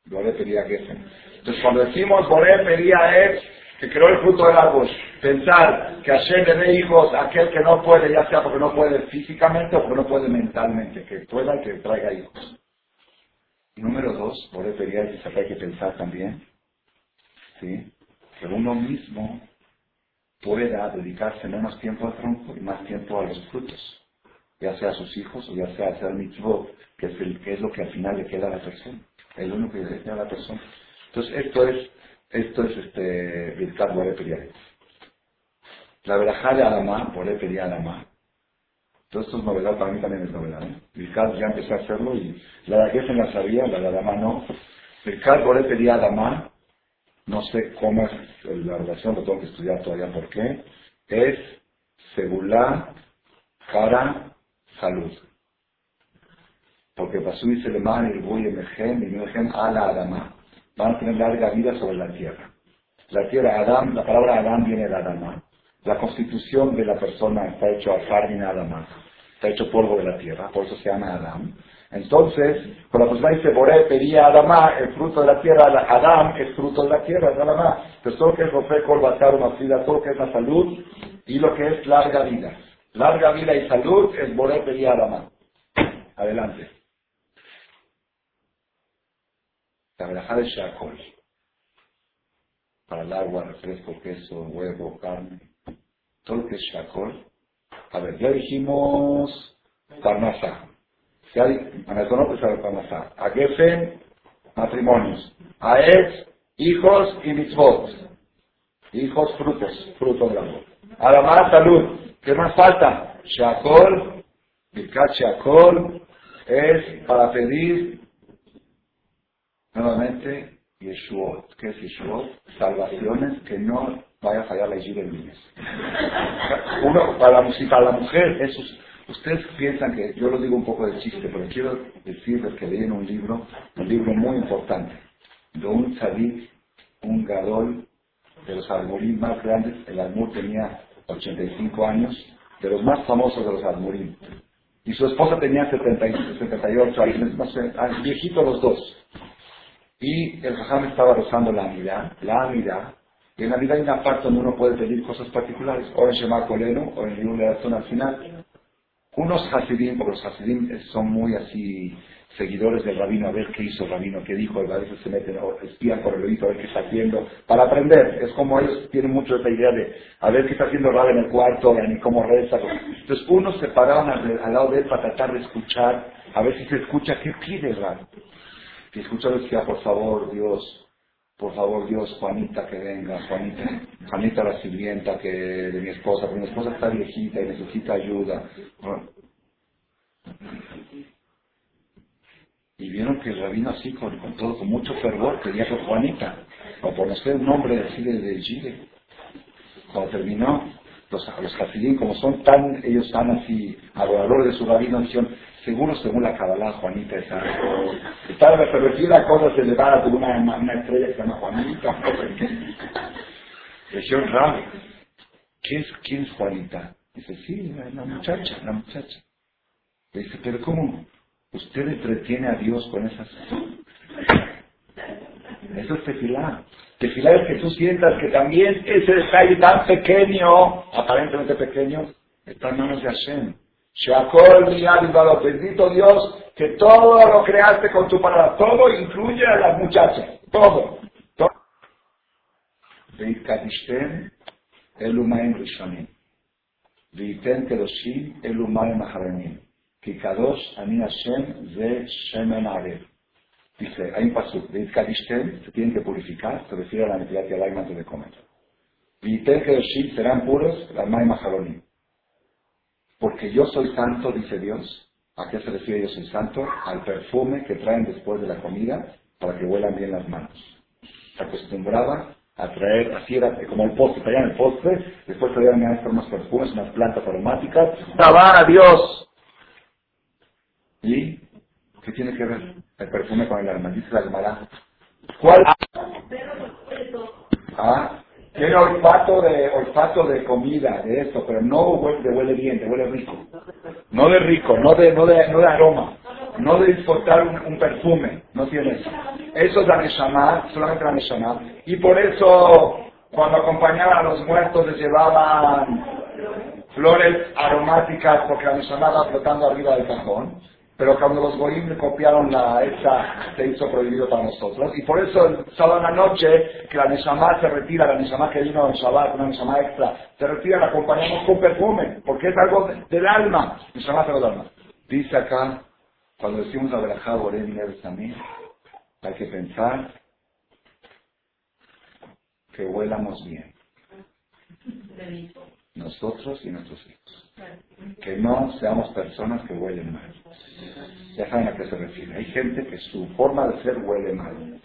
Boré pedía que Entonces cuando decimos Boré pedía es que creó el fruto del árbol, pensar que Hashem le dé hijos a aquel que no puede, ya sea porque no puede físicamente o porque no puede mentalmente, que pueda y que traiga hijos. Número dos, por eso que hay que pensar también, ¿sí? que uno mismo pueda dedicarse menos tiempo al tronco y más tiempo a los frutos, ya sea a sus hijos o ya sea a hacer mitzvot, que es, el, que es lo que al final le queda a la persona, el único que le queda a la persona. Entonces esto es esto es este, Birkat Boré La verajá de Adamá, Boré Adamá, Todo esto es novedad, para mí también es novedad. ¿eh? Ya empecé a hacerlo y la de en la sabía, la de Adama no. Birkat Boré pedía a Adama, no sé cómo es la relación, lo tengo que estudiar todavía por qué, es segula, cara, salud. Porque Pasú dice le y voy emergen y a la Adama. Van a tener larga vida sobre la tierra. La tierra, Adam, la palabra Adam viene de Adama. La constitución de la persona está hecho a y nada más. Está hecho polvo de la tierra, por eso se llama Adam. Entonces, cuando la persona dice, Boré pedía a Adama el fruto de la tierra, Adam es fruto de la tierra, es Adama. Entonces, todo lo que es Rofe, Colbatar, Mafida, todo lo que es la salud y lo que es larga vida. Larga vida y salud es Boré pedía a Adama. Adelante. La verajá de Shakol. Para el agua, refresco, queso, huevo, carne todo lo que es Shakol. A ver, ya dijimos Parnasá. Anatonó sabe Parnasá. A Gefen, matrimonios. A hijos y mitzvot. Hijos, frutos, frutos de amor. Además, salud. ¿Qué más falta? Shakol, Birkat Shakol, es para pedir nuevamente Yeshuot. ¿Qué es Yeshuot? Salvaciones que no vaya a fallar la Yid el. Uno, para la, para la mujer, esos, ustedes piensan que yo lo digo un poco de chiste, pero quiero decirles que leí en un libro, un libro muy importante, de un tzadik, un gadol, de los almorín más grandes, el almur tenía 85 años, de los más famosos de los almorín. Y su esposa tenía 78 años, más viejitos los dos. Y el jajam estaba rozando la amida, la amida, y en la vida hay una parte donde uno puede pedir cosas particulares, o en Shema Koleno, o en zona al final. Unos Hasidim, porque los Hasidim son muy así seguidores del rabino, a ver qué hizo el rabino, qué dijo, a veces se meten o espían por el oído a ver qué está haciendo, para aprender. Es como ellos tienen mucho esa idea de a ver qué está haciendo rabino en el cuarto, ni cómo reza. Entonces unos se paraban al, lado de él para tratar de escuchar, a ver si se escucha qué pide el rabino. Y escuchar decía, por favor, Dios, por favor Dios, Juanita que venga, Juanita, Juanita la sirvienta que de mi esposa, porque mi esposa está viejita y necesita ayuda. Y vieron que el rabino así, con, todo, con mucho fervor, pedía por Juanita, o por no sé el nombre Chile de Chile. Cuando terminó, los, los como son tan, ellos están así, adoradores de su rabino, dijeron, Seguro, según la Kabbalah, Juanita es algo. Está la cosa se le va a una, una estrella que se llama Juanita. Dijeron, Ram, ¿quién es, ¿quién es Juanita? Dice, sí, la, muchacha, la muchacha. dice, pero ¿cómo? ¿Usted entretiene a Dios con esas Eso es tefilá. Tefilá es que tú sientas que también ese detalle tan pequeño, aparentemente pequeño, está en manos de Hashem. Shakol Mialibalo, bendito Dios, que todo lo creaste con tu palabra, todo incluye a las muchachas, todo. todo. el Umaim Rishonim, Veiten Kedoshim el Umaim Aharanim, Kikadosh Ani Hashem Ze Shemen Arev. Dice, hay un paso, Veikadishtem, se tienen que purificar, se refiere a la necesidad que hay antes de comer. Veiten Kedoshim serán puros, la Maim Aharanim. Porque yo soy santo, dice Dios. ¿A qué se refiere yo soy santo? Al perfume que traen después de la comida para que huelan bien las manos. Se acostumbraba a traer, así era como el postre, traían el postre, después traían unas perfumes, unas plantas aromáticas. a Dios! ¿Y qué tiene que ver el perfume con el alma? Dice la ¿Cuál? ¿Ah? Tiene olfato de, olfato de comida, de esto, pero no huele, huele bien, te huele rico. No de rico, no de, no de, no de aroma, no de disfrutar un, perfume, no tiene eso. Eso es la Neshama, solamente la Neshama. Y por eso, cuando acompañaban a los muertos, les llevaban flores aromáticas, porque la Neshama va flotando arriba del cajón. Pero cuando los goyim le copiaron la esa, se hizo prohibido para nosotros. Y por eso el sábado en la noche, que la Neshama se retira, la Neshama que vino en Shabbat, una Neshama extra, se retira, la acompañamos con perfume, porque es algo del alma. Neshama es del alma. Dice acá, cuando decimos la verajá Borem también, hay que pensar que huelamos bien. Nosotros y nuestros hijos. Que no seamos personas que huelen mal. Ya saben a qué se refiere. Hay gente que su forma de ser huele mal.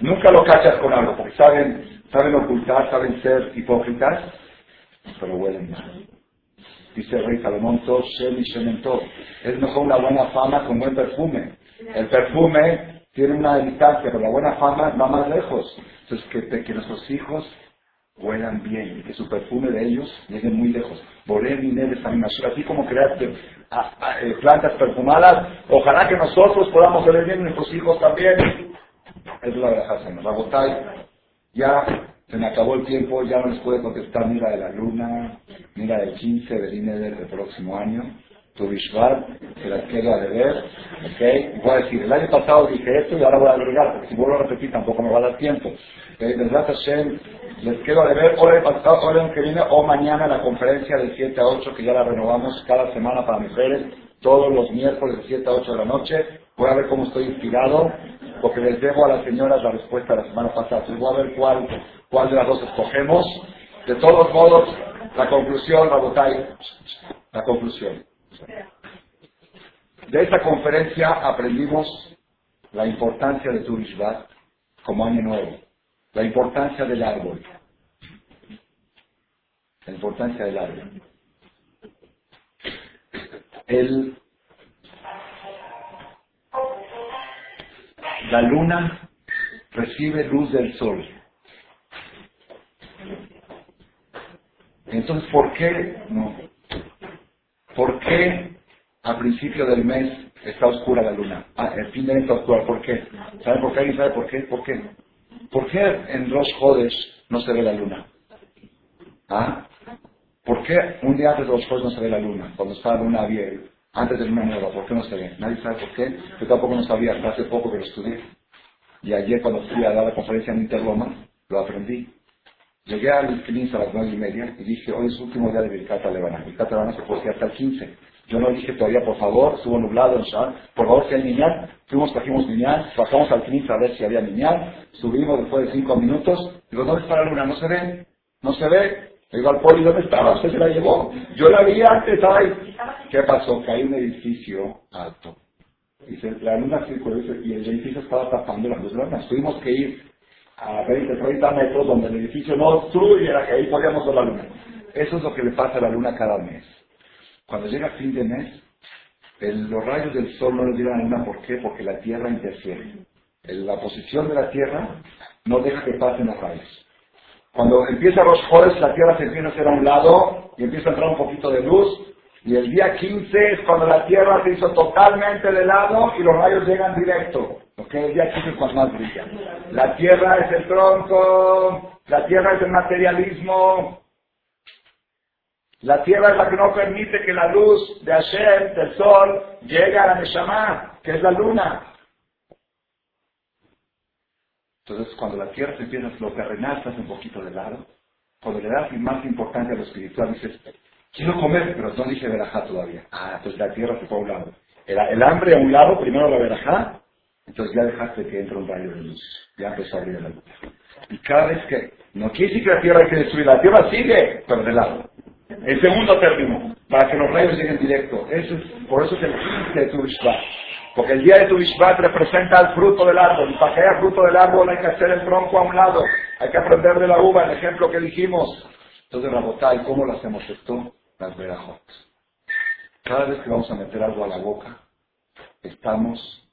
Nunca lo cachas con algo, porque saben, saben ocultar, saben ser hipócritas, pero huelen mal. Dice el rey Salomón, Es mejor una buena fama con buen perfume. El perfume tiene una distancia, pero la buena fama va más lejos. Entonces, que, que nuestros hijos huelan bien y que su perfume de ellos llegue muy lejos. Así como crear eh, plantas perfumadas, ojalá que nosotros podamos oler bien nuestros hijos también. Es la verdad, Señor. Rabotay, ya se me acabó el tiempo, ya no les puedo contestar ni la de la luna, ni la del 15 de Inéder del próximo año. Tu Bishvat, se las quiero a deber, ¿ok? Voy a decir, el año pasado dije esto y ahora voy a agregar, porque si vuelvo a repetir tampoco me va a dar tiempo. ¿Okay? Les quiero a deber, o el pasado, el que viene, o mañana la conferencia del 7 a 8, que ya la renovamos cada semana para mujeres, todos los miércoles de 7 a 8 de la noche. Voy a ver cómo estoy inspirado, porque les debo a las señoras la respuesta de la semana pasada. Entonces voy a ver cuál, cuál de las dos escogemos. De todos modos, la conclusión, Rabotay, la conclusión. De esta conferencia aprendimos la importancia de Tu como año nuevo, la importancia del árbol, la importancia del árbol. El, la luna recibe luz del sol. Entonces, ¿por qué no? ¿Por qué a principio del mes está oscura la luna? Ah, el fin de mes está oscura. ¿Por qué? ¿Sabe por qué? ¿Alguien sabe por qué? ¿Por qué? ¿Por qué en los Jodes no se ve la luna? ¿Ah? ¿Por qué un día antes de los Jodes no se ve la luna? Cuando está la luna bien, antes de luna nueva, ¿por qué no se ve? Nadie sabe por qué. Yo tampoco no sabía, hace poco que lo estudié. Y ayer cuando fui a dar la conferencia en Interloma, lo aprendí. Llegué al 15 a las nueve y media y dije, hoy es el último día de Birkata Levana. Birkata Levana se puede hasta el 15. Yo no dije todavía, por favor, estuvo nublado en por favor, si hay niñal. Fuimos, trajimos niñal, bajamos al 15 a ver si había niñal, subimos después de cinco minutos. Digo, ¿dónde está la luna? No se ve, no se ve. Digo al poli, ¿dónde estaba? Usted se la llevó. Yo la vi antes, estaba ahí. ¿Qué pasó? Que hay un edificio alto. Dice, la luna circuló y el edificio estaba tapando las luces. Tuvimos que ir a 20, 30 metros donde el edificio no que ahí podíamos ver la luna. Eso es lo que le pasa a la luna cada mes. Cuando llega fin de mes, los rayos del sol no le llegan a. ¿Por qué? Porque la Tierra interfiere. la posición de la Tierra no deja que pasen los rayos. Cuando empieza los jodes, la Tierra se empieza a hacer a un lado y empieza a entrar un poquito de luz. Y el día 15 es cuando la Tierra se hizo totalmente de lado y los rayos llegan directo. Porque el día 15 es cuando más brilla. La Tierra es el tronco, la Tierra es el materialismo. La Tierra es la que no permite que la luz de Hashem, del sol, llegue a la Neshama, que es la luna. Entonces, cuando la Tierra se empieza, lo terrenal hace un poquito de lado. Cuando le das más importancia a lo espiritual, dices, Quiero comer, pero no dije verajá todavía. Ah, entonces la tierra se fue a un lado. El, hambre a un lado, primero la verajá, entonces ya dejaste que entre un rayo de luz. Ya empezó a abrir la luz. Y cada vez que, no quiere decir que la tierra hay que destruir, la tierra sigue, pero de lado. El segundo término, para que los rayos lleguen directo. Eso es, por eso es el 15 de tu Porque el día de tu representa el fruto del árbol. Y para que haya fruto del árbol hay que hacer el tronco a un lado. Hay que aprender de la uva, el ejemplo que dijimos. Entonces, ¿y ¿cómo lo hacemos esto? las verajot. Cada vez que vamos a meter algo a la boca, estamos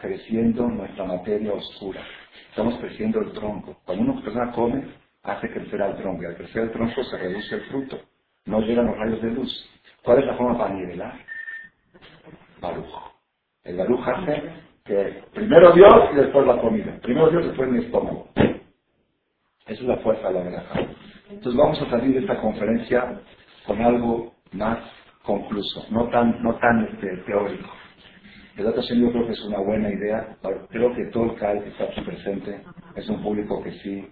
creciendo nuestra materia oscura. Estamos creciendo el tronco. Cuando una persona come, hace crecer al tronco. Y al crecer el tronco se reduce el fruto. No llegan los rayos de luz. ¿Cuál es la forma para nivelar? Barujo. El baruj hace que primero Dios y después la comida. Primero Dios, y después mi estómago. Esa es la fuerza de la veraja. Entonces vamos a salir de esta conferencia con algo más concluso, no tan, no tan este, teórico. El dato yo creo que es una buena idea. Creo que todo el CAL que está aquí presente es un público que sí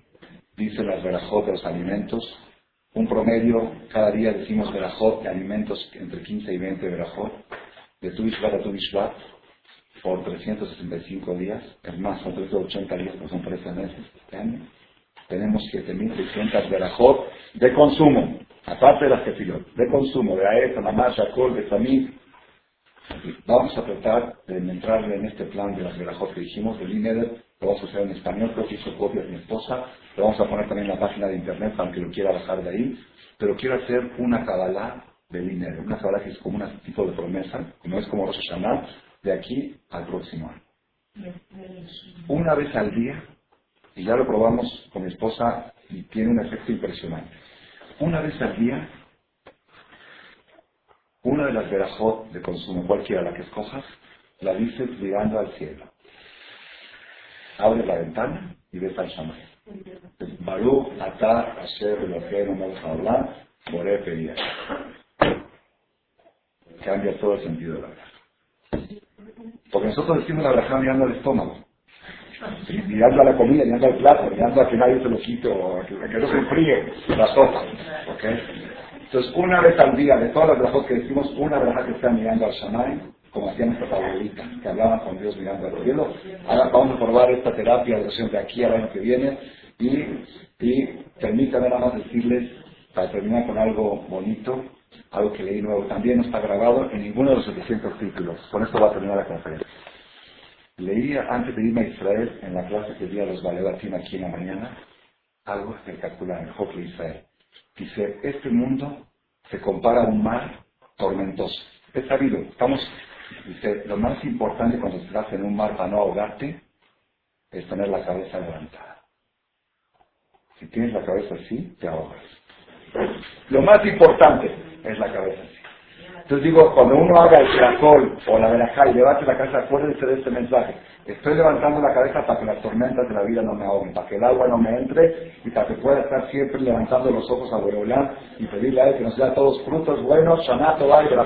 dice las verajot de los alimentos. Un promedio, cada día decimos verajot de alimentos entre 15 y 20 verajot, de tu a tu por 365 días, es más, son 380 días, pues son 13 meses este año. Tenemos 7.600 verajot de consumo. aparte de las tefilot, de consumo, de aeta, mamá, shakol, de samid, vamos a tratar de entrar en este plan de las verajot que dijimos, del INEDER, lo vamos a hacer en español, creo que hizo copia de mi esposa, lo vamos a poner también en la página de internet para que lo quiera bajar de ahí, pero quiero hacer una cabalá del dinero, una cabalá que es como un tipo de promesa, como es como Rosh Hashanah, de aquí al próximo año. Una vez al día, y ya lo probamos con mi esposa y tiene un efecto impresionante. Una vez al día, una de las verajot de consumo, cualquiera la que escojas, la dices mirando al cielo. Abre la ventana y ves al Shammai. Baruch, Atah, Asher, Eloheinu, Melech Haolam, Boré, Peria. Cambia todo el sentido de la vida. Porque nosotros decimos la verdad mirando al estómago. Mirando a la comida, mirando al plato, mirando a que nadie se lo quite o a que, no se enfríe la sopa. ¿okay? Entonces, una vez al día, de todas las brazos que decimos, una verdad que está mirando al Shamay, como hacían nuestras abuelitas, que hablaban con Dios mirando al cielo. Ahora vamos a probar esta terapia de de aquí al año que viene y, y permítanme nada más decirles, para terminar con algo bonito, algo que leí nuevo, también no está grabado en ninguno de los 700 títulos. Con esto va a terminar la conferencia. Leí antes de irme a Israel, en la clase que di a los Balebatim aquí en la mañana, algo espectacular en Israel. Dice, este mundo se compara a un mar tormentoso. Es sabido, estamos, dice, lo más importante cuando estás en un mar para no ahogarte es tener la cabeza levantada. Si tienes la cabeza así, te ahogas. Lo más importante es la cabeza así. Entonces digo, cuando uno haga el tracol o la verajá y levante la cabeza, acuérdense de este mensaje. Estoy levantando la cabeza para que las tormentas de la vida no me ahoguen, para que el agua no me entre y para que pueda estar siempre levantando los ojos a Boreolán y pedirle a él que nos dé a todos frutos buenos, shanato, y de la